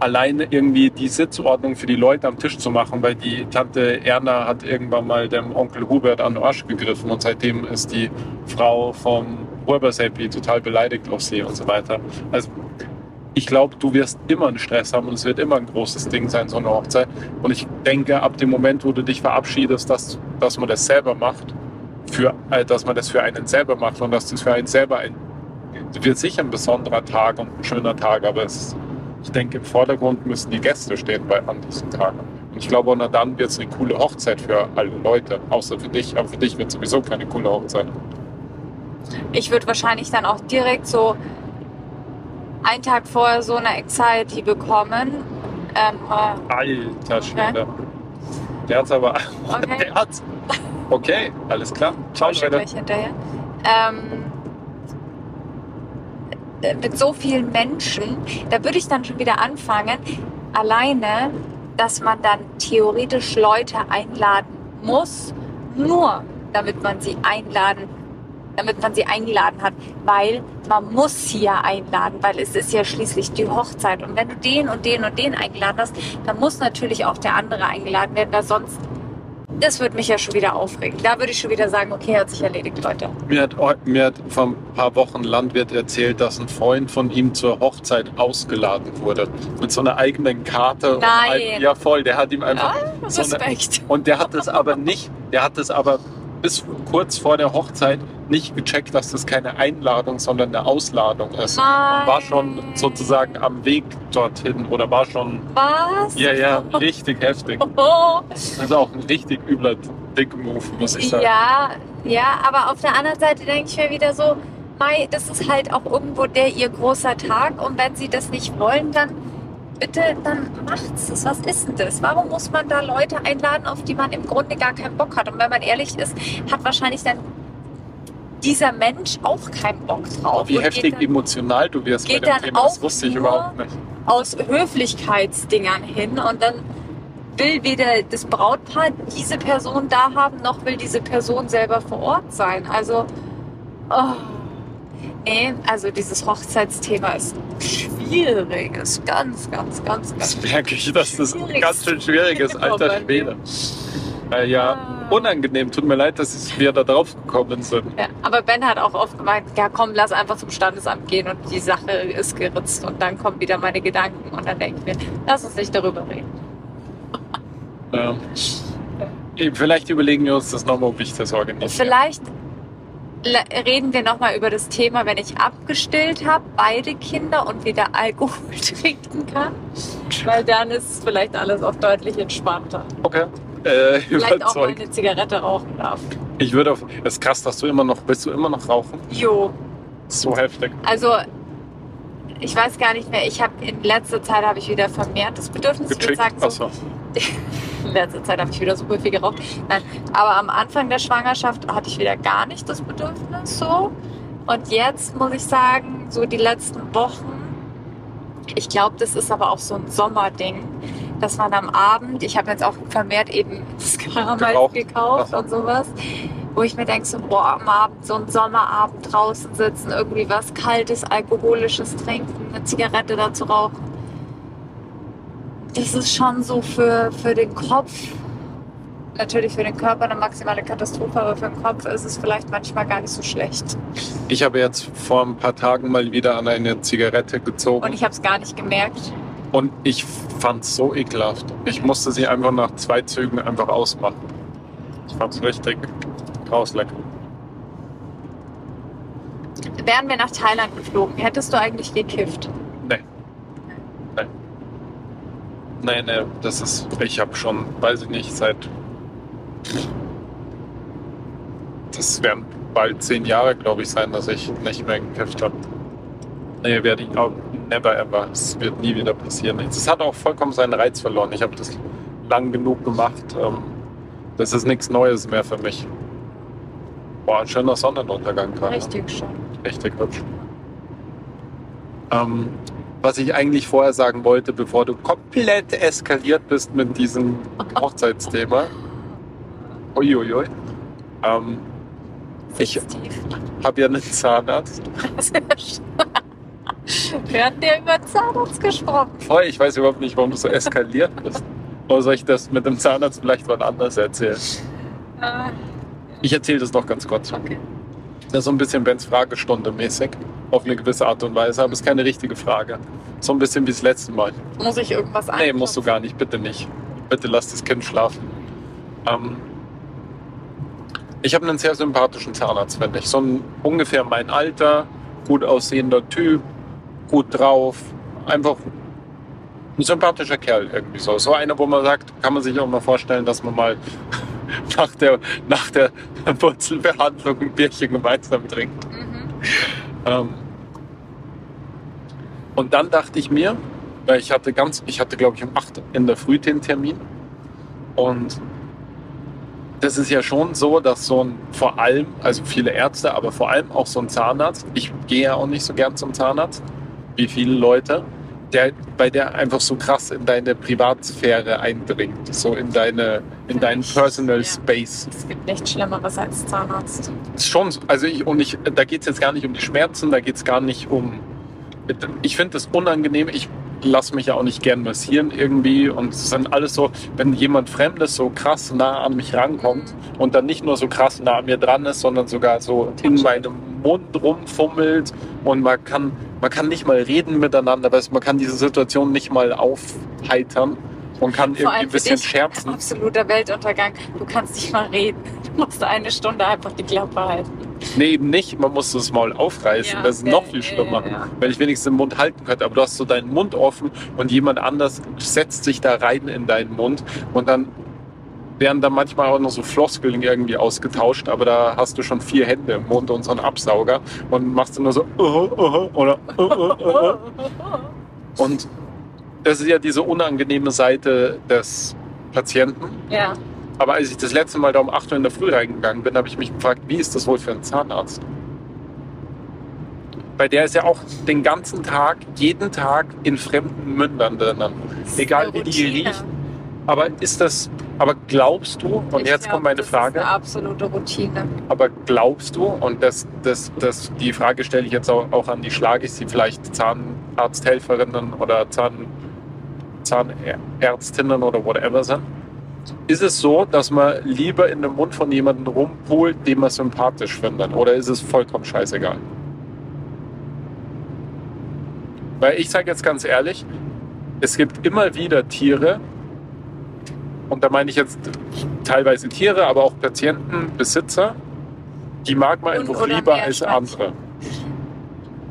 A: alleine irgendwie die Sitzordnung für die Leute am Tisch zu machen, weil die Tante Erna hat irgendwann mal dem Onkel Hubert an den Arsch gegriffen und seitdem ist die Frau vom Huberseppi total beleidigt auf sie und so weiter. Also ich glaube, du wirst immer einen Stress haben und es wird immer ein großes Ding sein, so eine Hochzeit. Und ich denke, ab dem Moment, wo du dich verabschiedest, dass, dass man das selber macht, für, äh, dass man das für einen selber macht und dass das für einen selber ein, wird sicher ein besonderer Tag und ein schöner Tag, aber es, ich denke, im Vordergrund müssen die Gäste stehen bei, an diesen Tagen. Und ich glaube, und dann wird es eine coole Hochzeit für alle Leute, außer für dich. Aber für dich wird sowieso keine coole Hochzeit.
B: Ich würde wahrscheinlich dann auch direkt so einen Tag vorher so eine Anxiety bekommen. Ähm, äh,
A: Alter Schwede. Der hat's aber.
B: Okay.
A: Der hat's. Okay, alles klar. Ciao, Leute.
B: hinterher. Ähm, äh, mit so vielen Menschen, da würde ich dann schon wieder anfangen, alleine, dass man dann theoretisch Leute einladen muss, nur damit man sie einladen, damit man sie eingeladen hat, weil man muss sie ja einladen, weil es ist ja schließlich die Hochzeit. Und wenn du den und den und den eingeladen hast, dann muss natürlich auch der andere eingeladen werden, weil sonst, das würde mich ja schon wieder aufregen. Da würde ich schon wieder sagen, okay, hat sich erledigt, Leute.
A: Mir hat, mir hat vor ein paar Wochen Landwirt erzählt, dass ein Freund von ihm zur Hochzeit ausgeladen wurde. Mit so einer eigenen Karte.
B: Nein.
A: ein- ja, voll. Der hat ihm einfach.
B: Ah,
A: so eine,
B: Respekt.
A: und der hat das aber nicht, der hat das aber bis kurz vor der Hochzeit nicht gecheckt, dass das keine Einladung, sondern eine Ausladung ist.
B: Nein.
A: War schon sozusagen am Weg dorthin oder war schon,
B: Was?
A: ja, ja, richtig heftig.
B: Oh.
A: Also auch ein richtig übler Dick-Move, muss ich sagen.
B: Ja, ja, aber auf der anderen Seite denke ich mir wieder so, Mai, das ist halt auch irgendwo der ihr großer Tag und wenn sie das nicht wollen, dann bitte, dann macht's es. Was ist denn das? Warum muss man da Leute einladen, auf die man im Grunde gar keinen Bock hat? Und wenn man ehrlich ist, hat wahrscheinlich dann dieser Mensch auch keinen Bock drauf.
A: Wie heftig
B: dann
A: emotional du wirst bei
B: geht
A: dem
B: dann
A: Thema, das wusste ich überhaupt nicht.
B: aus Höflichkeitsdingern hin und dann will weder das Brautpaar diese Person da haben, noch will diese Person selber vor Ort sein. Also, oh, nee, also dieses Hochzeitsthema ist schwierig, ist ganz, ganz, ganz, ganz
A: Das merke ich, dass das ganz schön schwierig ist, alter Schwede. Äh, ja,
B: Ah.
A: unangenehm. Tut mir leid, dass wir da drauf gekommen sind.
B: Ja, aber Ben hat auch oft gemeint, ja komm, lass einfach zum Standesamt gehen und die Sache ist geritzt und dann kommen wieder meine Gedanken und dann denke ich mir, lass uns nicht darüber reden.
A: Ähm, vielleicht überlegen wir uns das nochmal, ob ich das organisiere.
B: Vielleicht le- reden wir nochmal über das Thema, wenn ich abgestillt habe, beide Kinder und wieder Alkohol trinken kann. Weil dann ist vielleicht alles auch deutlich entspannter.
A: Okay. Äh,
B: Vielleicht auch mal eine Zigarette rauchen darf.
A: Ich würde auf. Es ist krass, dass du immer noch. Willst du immer noch rauchen?
B: Jo,
A: So heftig.
B: also ich weiß gar nicht mehr. Ich habe in letzter Zeit habe ich wieder vermehrt das Bedürfnis. Ich würde sagen, so,
A: Achso.
B: in letzter Zeit habe ich wieder super viel geraucht. Nein, aber am Anfang der Schwangerschaft hatte ich wieder gar nicht das Bedürfnis so. Und jetzt muss ich sagen, so die letzten Wochen, ich glaube, das ist aber auch so ein Sommerding, dass man am Abend, ich habe jetzt auch vermehrt eben das Karamell gekauft und sowas, wo ich mir denke, so, boah, am Abend so einen Sommerabend draußen sitzen, irgendwie was Kaltes, Alkoholisches trinken, eine Zigarette dazu rauchen. Das ist schon so für, für den Kopf, natürlich für den Körper eine maximale Katastrophe, aber für den Kopf ist es vielleicht manchmal gar nicht so schlecht.
A: Ich habe jetzt vor ein paar Tagen mal wieder an eine Zigarette gezogen.
B: Und ich habe es gar nicht gemerkt.
A: Und ich fand es so ekelhaft. Ich musste sie einfach nach zwei Zügen einfach ausmachen. Ich fand es richtig rauslecker.
B: Wären wir nach Thailand geflogen, hättest du eigentlich gekifft?
A: Nee. Nee, nee, das ist. Ich habe schon, weiß ich nicht, seit. Das werden bald zehn Jahre, glaube ich, sein, dass ich nicht mehr gekifft habe. Nee, werde ich auch never ever. Es wird nie wieder passieren. Es hat auch vollkommen seinen Reiz verloren. Ich habe das lang genug gemacht. Ähm, Das ist nichts Neues mehr für mich. Boah, ein schöner Sonnenuntergang gerade.
B: Richtig schön.
A: Richtig hübsch. Ähm, was ich eigentlich vorher sagen wollte, bevor du komplett eskaliert bist mit diesem Hochzeitsthema. Uiuiui. Ähm, Ich habe ja einen Zahnarzt.
B: Wir hatten ja über Zahnarzt gesprochen.
A: Voll, ich weiß überhaupt nicht, warum du so eskaliert bist. Oder soll ich das mit dem Zahnarzt vielleicht wann anders erzählen?
B: Äh,
A: Ich erzähle das noch ganz kurz.
B: okay.
A: Das ist so ein bisschen Bens Fragestunde mäßig. Auf eine gewisse Art und Weise, aber es ist keine richtige Frage. So ein bisschen wie das letzte Mal.
B: Muss ich irgendwas
A: Nee,
B: einklopfen?
A: musst du gar nicht, bitte nicht. Bitte lass das Kind schlafen. Ähm, ich habe einen sehr sympathischen Zahnarzt, finde ich. So ein ungefähr mein Alter, gut aussehender Typ, gut drauf. Einfach ein sympathischer Kerl irgendwie so. So einer, wo man sagt, kann man sich auch mal vorstellen, dass man mal nach der, nach der Wurzelbehandlung ein Bierchen gemeinsam trinkt.
B: Mhm.
A: Ähm, und dann dachte ich mir, weil ich hatte ganz, ich hatte glaube ich um 8 in der Früh den Termin. Und das ist ja schon so, dass so ein, vor allem, also viele Ärzte, aber vor allem auch so ein Zahnarzt, ich gehe ja auch nicht so gern zum Zahnarzt, wie viele Leute, der, bei der einfach so krass in deine Privatsphäre eindringt, so in deine, in deinen Personal
B: Ja.
A: Space.
B: Es gibt nichts Schlimmeres als Zahnarzt.
A: Schon, so- also ich, und ich, da geht es jetzt gar nicht um die Schmerzen, da geht es gar nicht um. Ich finde das unangenehm. Ich lasse mich ja auch nicht gern massieren irgendwie. Und es sind alles so, wenn jemand Fremdes so krass nah an mich rankommt und dann nicht nur so krass nah an mir dran ist, sondern sogar so in meinem Mund rumfummelt und man kann, man kann nicht mal reden miteinander, weißt, man kann diese Situation nicht mal aufheitern und kann
B: Vor
A: irgendwie ein bisschen
B: dich
A: scherzen.
B: Absoluter Weltuntergang. Du kannst nicht mal reden. Du musst eine Stunde einfach die Klappe halten.
A: Nee, eben nicht. Man muss das Maul aufreißen.
B: Ja,
A: das ist
B: ja,
A: noch viel schlimmer.
B: ja, ja.
A: Wenn ich wenigstens den Mund halten könnte. Aber du hast so deinen Mund offen und jemand anders setzt sich da rein in deinen Mund. Und dann werden da manchmal auch noch so Floskeln irgendwie ausgetauscht. Aber da hast du schon vier Hände im Mund und so einen Absauger. Und machst du nur so uh, uh, oder uh, uh, uh. Und das ist ja diese unangenehme Seite des Patienten.
B: Ja.
A: Aber als ich das letzte Mal da um 8 Uhr in der Früh reingegangen bin, habe ich mich gefragt, wie ist das wohl für einen Zahnarzt? Bei der ist ja auch den ganzen Tag, jeden Tag in fremden Mündern drinnen. Egal wie die riechen. Aber ist das, aber glaubst du, und
B: Ich
A: jetzt
B: glaub,
A: kommt meine
B: das
A: Frage,
B: Ist eine absolute Routine.
A: aber glaubst du, und das, das, das, die Frage stelle ich jetzt auch, auch an die Schlagis, die vielleicht Zahnarzthelferinnen oder Zahn, Zahnärztinnen oder whatever sind, ist es so, dass man lieber in den Mund von jemandem rumpult, den man sympathisch findet? Oder ist es vollkommen scheißegal? Weil ich sage jetzt ganz ehrlich, es gibt immer wieder Tiere, und da meine ich jetzt teilweise Tiere, aber auch Patienten, Besitzer, die mag man
B: Und-
A: einfach lieber als andere.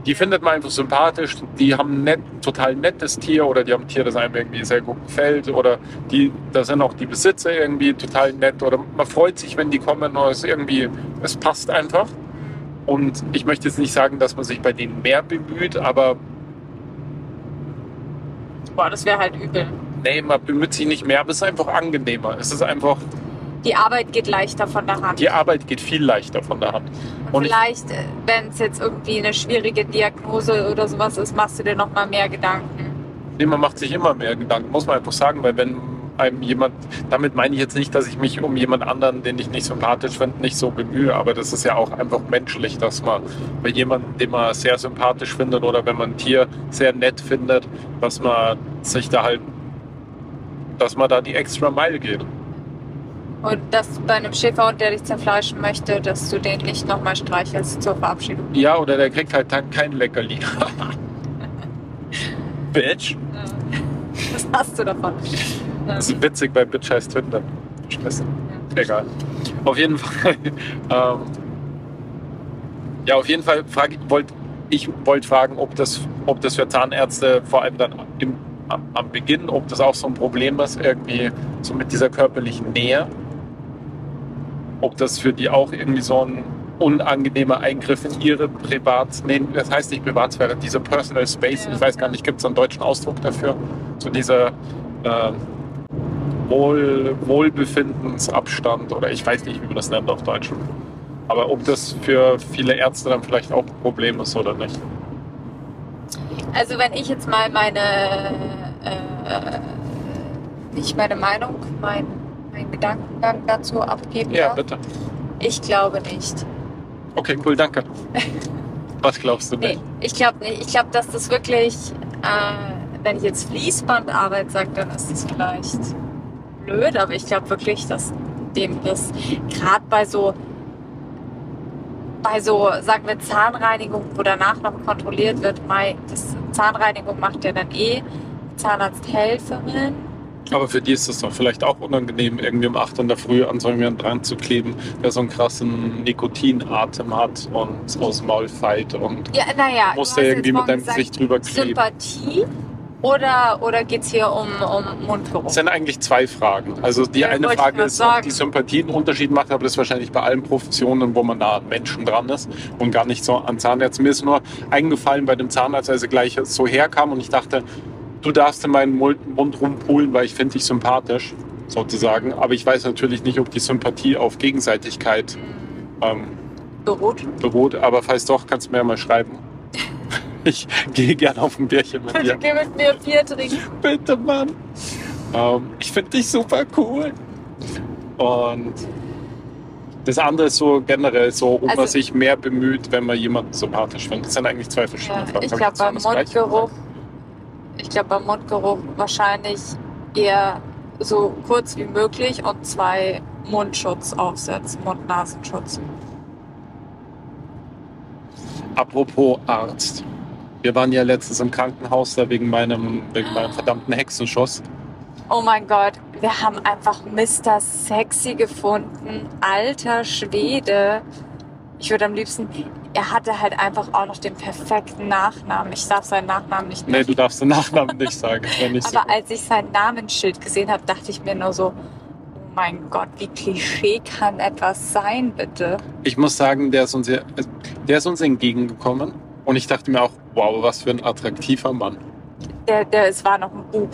A: Die findet man einfach sympathisch, die haben ein nett, total nettes Tier oder die haben ein Tier, das einem irgendwie sehr gut gefällt oder die, da sind auch die Besitzer irgendwie total nett oder man freut sich, wenn die kommen oder es irgendwie, es passt einfach. Und ich möchte jetzt nicht sagen, dass man sich bei denen mehr bemüht, aber
B: Boah, das wäre halt übel.
A: nee, man bemüht sich nicht mehr, aber es ist einfach angenehmer. Es ist einfach,
B: Die Arbeit geht leichter von der Hand.
A: die Arbeit geht viel leichter von der Hand. Und ich,
B: Vielleicht, äh, wenn es jetzt irgendwie eine schwierige Diagnose oder sowas ist, machst du dir noch mal mehr Gedanken.
A: nee, man macht sich immer mehr Gedanken, muss man einfach sagen, weil wenn einem jemand, damit meine ich jetzt nicht, dass ich mich um jemand anderen, den ich nicht sympathisch finde, nicht so bemühe, aber das ist ja auch einfach menschlich, dass man bei jemandem, den man sehr sympathisch findet oder wenn man ein Tier sehr nett findet, dass man sich da halt, dass man da die extra Mile geht.
B: Und dass bei einem Schäferhund, der dich zerfleischen möchte, dass du den nicht noch mal streichelst zur Verabschiedung.
A: Ja, oder der kriegt halt dann kein Leckerli. Bitch.
B: Was hast du davon?
A: Das ist witzig bei Bitch heißt Tinder. Stress. Egal. Auf jeden Fall. Ähm, ja, auf jeden Fall frage ich, wollt, ich wollte fragen, ob das, ob das für Zahnärzte vor allem dann im, am, am Beginn, ob das auch so ein Problem ist, irgendwie so mit dieser körperlichen Nähe. Ob das für die auch irgendwie so ein unangenehmer Eingriff in ihre Privat, nee, das heißt nicht Privatsphäre, diese Personal Space,
B: Ja.
A: ich weiß gar nicht, gibt es einen deutschen Ausdruck dafür? So dieser ähm, Wohl, Wohlbefindensabstand oder ich weiß nicht, wie man das nennt auf Deutsch. Aber ob das für viele Ärzte dann vielleicht auch ein Problem ist oder nicht.
B: Also wenn ich jetzt mal meine, äh, nicht meine Meinung, mein, mein Gedankengang dazu abgeben
A: Ja,
B: darf.
A: bitte.
B: Ich glaube nicht.
A: Okay, cool, danke. Was glaubst du
B: Nee,
A: nicht?
B: ich glaube nicht. Ich glaube, dass das wirklich, äh, wenn ich jetzt Fließbandarbeit sage, dann ist das vielleicht blöd, aber ich glaube wirklich, dass dem das gerade bei so bei so, sagen wir, Zahnreinigung, wo danach noch kontrolliert wird, mei, das Zahnreinigung macht ja dann eh Zahnarzthelferin.
A: Aber für die ist es doch vielleicht auch unangenehm, irgendwie um 8 in der Früh an so jemanden dran zu kleben, der so einen krassen Nikotinatem hat und aus dem Maul feit und
B: Ja, naja,
A: muss
B: hast
A: irgendwie mit deinem
B: gesagt,
A: Gesicht drüber kleben.
B: Sympathie oder, oder geht es hier um, um Mundgeruch?
A: Das sind eigentlich zwei Fragen. Also die
B: Ja,
A: eine Frage ist, ob die Sympathie einen Unterschied macht, aber das ist wahrscheinlich bei allen Professionen, wo man nah an Menschen dran ist und gar nicht so an Zahnärzten. Mir ist nur eingefallen bei dem Zahnarzt, als er gleich so herkam und ich dachte, du darfst in meinen Mund rumpulen, weil ich finde dich sympathisch, sozusagen. Aber ich weiß natürlich nicht, ob die Sympathie auf Gegenseitigkeit ähm,
B: Beruht.
A: beruht. Aber falls doch, kannst du mir ja mal schreiben. Ich gehe gerne auf ein Bierchen mit
B: Bitte
A: dir.
B: geh mit mir Bier trinken.
A: Bitte, Mann. Ähm, ich finde dich super cool. Und das andere ist so generell so, ob man
B: Also-
A: sich mehr bemüht, wenn man jemanden sympathisch findet. Das sind eigentlich zwei verschiedene
B: Ja,
A: Fragen.
B: ich glaube beim Mundgeruch? Ich glaube beim Mundgeruch wahrscheinlich eher so kurz wie möglich und zwei Mundschutz aufsetzen, Mund-Nasenschutz.
A: Apropos Arzt. Wir waren ja letztens im Krankenhaus da wegen meinem, wegen meinem verdammten Hexenschuss.
B: Oh mein Gott, wir haben einfach Mr. Sexy gefunden. Alter Schwede. Ich würde am liebsten, er hatte halt einfach auch noch den perfekten Nachnamen. Ich darf seinen Nachnamen nicht
A: Nee, du darfst den Nachnamen nicht sagen. Nicht so
B: Aber
A: gut.
B: als ich sein Namensschild gesehen habe, dachte ich mir nur so, oh mein Gott, wie Klischee kann etwas sein, bitte?
A: Ich muss sagen, der ist uns, der ist uns entgegengekommen. Und ich dachte mir auch, wow, was für ein attraktiver Mann.
B: Der, der, es war noch ein Bub.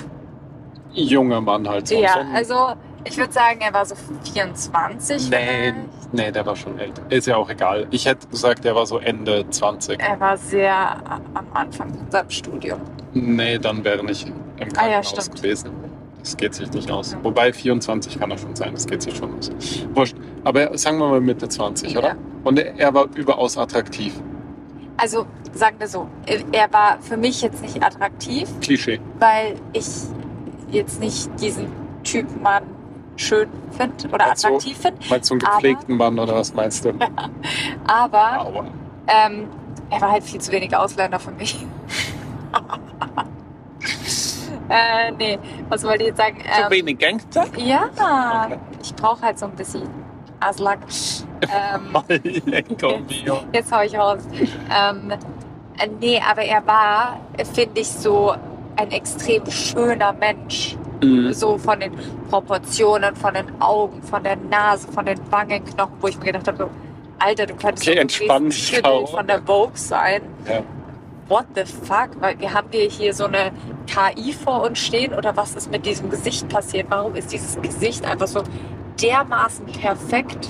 A: Junger Mann halt. So. so
B: Ja, also ich würde sagen, er war so 24.
A: Nee,
B: vielleicht.
A: nee, der war schon älter. Ist ja auch egal. Ich hätte gesagt, der war so Ende 20.
B: Er war sehr am Anfang seinem Studium.
A: Nee, dann wäre nicht im
B: Ah ja,
A: Krankenhaus
B: stimmt.
A: gewesen. Das geht sich nicht aus.
B: Ja.
A: Wobei 24 kann er schon sein, das geht sich schon aus. Wurscht. Aber sagen wir mal Mitte 20, oder?
B: Ja.
A: Und er- er war überaus attraktiv.
B: Also sagen wir so, er war für mich jetzt nicht attraktiv,
A: Klischee.
B: weil ich jetzt nicht diesen Typ Mann schön finde oder
A: Meinst
B: attraktiv finde.
A: Meinst du einen
B: Aber-
A: gepflegten Mann oder was meinst du?
B: Aber. Ähm, er war halt viel zu wenig Ausländer für mich. äh, nee, was wollte ich jetzt sagen?
A: Zu
B: Ähm,
A: wenig Gangster?
B: ja,
A: Okay.
B: ich brauche halt so ein bisschen Aslak. Ähm,
A: mio.
B: jetzt hau ich raus. Ähm, äh, nee, aber er war, finde ich, so ein extrem schöner Mensch.
A: Mhm.
B: So von den Proportionen, von den Augen, von der Nase, von den Wangenknochen, wo ich mir gedacht habe, Alter, du könntest
A: Okay,
B: doch
A: entspann
B: das
A: dich,
B: Bild
A: Caro.
B: von der Vogue sein.
A: Ja.
B: What the fuck? Weil wir haben wir hier so eine KI vor uns stehen oder was ist mit diesem Gesicht passiert? Warum ist dieses Gesicht einfach so dermaßen perfekt?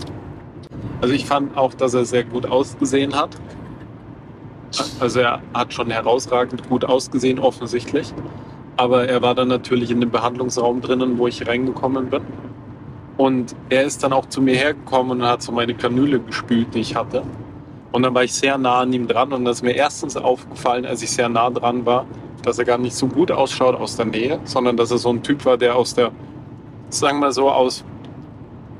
A: Also ich fand auch, dass er sehr gut ausgesehen hat. Also er hat schon herausragend gut ausgesehen, offensichtlich. Aber er war dann natürlich in dem Behandlungsraum drinnen, wo ich reingekommen bin. Und er ist dann auch zu mir hergekommen und hat so meine Kanüle gespült, die ich hatte. Und dann war ich sehr nah an ihm dran und das ist mir erstens aufgefallen, als ich sehr nah dran war, dass er gar nicht so gut ausschaut aus der Nähe, sondern dass er so ein Typ war, der aus der, sagen wir so, aus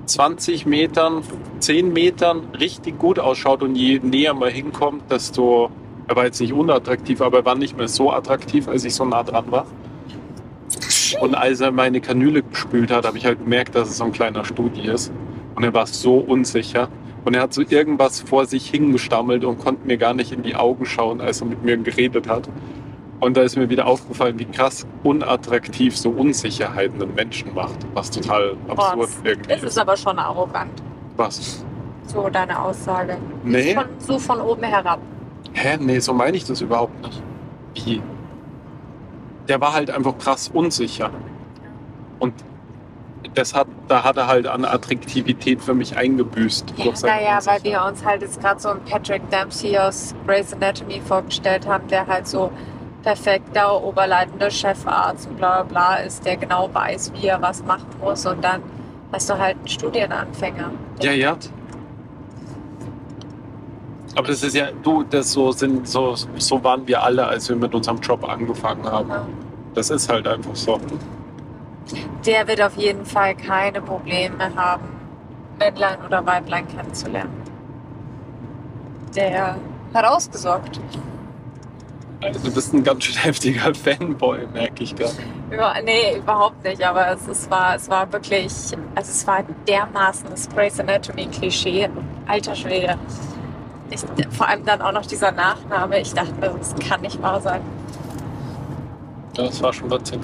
A: 20 Metern, 10 Metern richtig gut ausschaut und je näher man hinkommt, desto, er war jetzt nicht unattraktiv, aber er war nicht mehr so attraktiv, als ich so nah dran war. Und als er meine Kanüle gespült hat, habe ich halt gemerkt, dass es so ein kleiner Studi ist. Und er war so unsicher. Und er hat so irgendwas vor sich hingestammelt und konnte mir gar nicht in die Augen schauen, als er mit mir geredet hat. Und da ist mir wieder aufgefallen, wie krass unattraktiv so Unsicherheiten einen Menschen macht. Was total absurd
B: Boah,
A: irgendwie
B: Es ist
A: ist.
B: aber schon arrogant,
A: Was?
B: so deine Aussage.
A: Nee.
B: Von, so von oben herab.
A: Hä? Nee, so meine ich das überhaupt nicht. Wie? Der war halt einfach krass unsicher. Und das hat, da hat er halt an Attraktivität für mich eingebüßt.
B: Ja, naja, weil wir uns halt jetzt gerade so einen Patrick Dempsey aus Grey's Anatomy vorgestellt haben, der halt so perfekter oberleitender Chefarzt und bla bla bla ist, der genau weiß, wie er was machen muss und dann hast du halt einen Studienanfänger.
A: Ja, ja. Aber das ist ja, du, das so sind, so, so waren wir alle, als wir mit unserem Job angefangen haben.
B: Ja.
A: Das ist halt einfach so.
B: Der wird auf jeden Fall keine Probleme haben, Männlein oder Weiblein kennenzulernen. Der hat ausgesorgt.
A: Also, du bist ein ganz schön heftiger Fanboy, merke ich gerade.
B: Über, nee, überhaupt nicht, aber es, es, war, es war wirklich, also es war dermaßen das Grey's Anatomy Klischee. Alter Schwede. Ich, vor allem dann auch noch dieser Nachname. Ich dachte, das kann nicht wahr sein.
A: Das war schon witzig.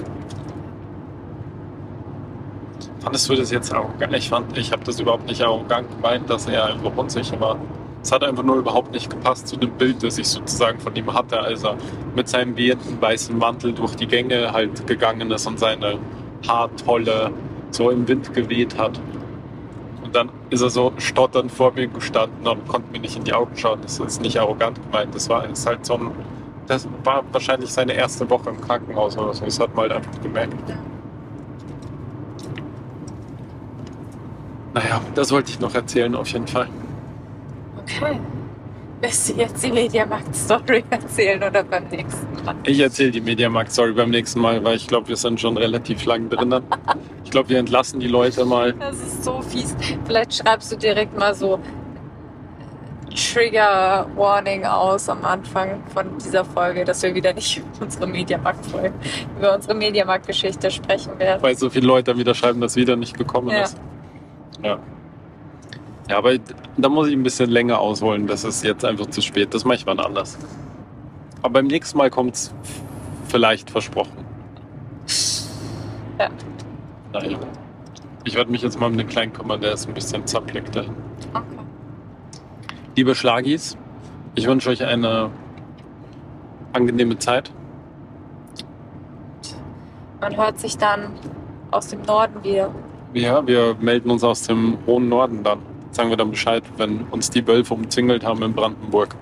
A: Fandest du das jetzt arrogant? Ich fand, ich habe das überhaupt nicht arrogant gemeint, dass er einfach unsicher war. Es hat einfach nur überhaupt nicht gepasst zu dem Bild, das ich sozusagen von ihm hatte, als er mit seinem wehenden weißen Mantel durch die Gänge halt gegangen ist und seine Haartolle so im Wind geweht hat. Und dann ist er so stotternd vor mir gestanden und konnte mir nicht in die Augen schauen. Das ist nicht arrogant gemeint. Das war ist halt so ein, das war wahrscheinlich seine erste Woche im Krankenhaus oder so. Das hat man halt einfach gemerkt. Naja, das wollte ich noch erzählen auf jeden Fall.
B: Okay. Willst du jetzt die Mediamarkt-Story erzählen oder beim nächsten Mal?
A: Ich erzähle die Mediamarkt-Story beim nächsten Mal, weil ich glaube, wir sind schon relativ lang drinnen. Ich glaube, wir entlassen die Leute mal.
B: Das ist so fies. Vielleicht schreibst du direkt mal so Trigger Warning aus am Anfang von dieser Folge, dass wir wieder nicht über unsere Mediamarkt über unsere Mediamarkt-Geschichte sprechen werden.
A: weil so viele Leute wieder schreiben, dass wieder nicht gekommen
B: Ja.
A: ist. Ja. Ja, aber da muss ich ein bisschen länger ausholen. Das ist jetzt einfach zu spät. Das mache ich wann anders. Aber beim nächsten Mal kommt es vielleicht versprochen.
B: Ja.
A: Naja. Ich werde mich jetzt mal um den Kleinen kümmern, der ist ein bisschen zappelig dahin.
B: Okay.
A: Liebe Schlagis, ich wünsche euch eine angenehme Zeit.
B: Man hört sich dann aus dem Norden wieder.
A: Ja, wir melden uns aus dem hohen Norden dann. Sagen wir dann Bescheid, wenn uns die Wölfe umzingelt haben in Brandenburg.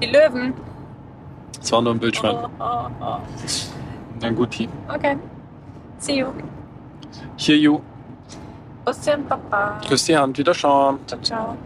B: Die Löwen.
A: Das war nur ein Bildschirm.
B: Oh, oh, oh.
A: Na gut, hier.
B: Okay. See you.
A: Hier, you.
B: Busschen, Papa.
A: Küss die Hand, wieder schauen.
B: Ciao, ciao.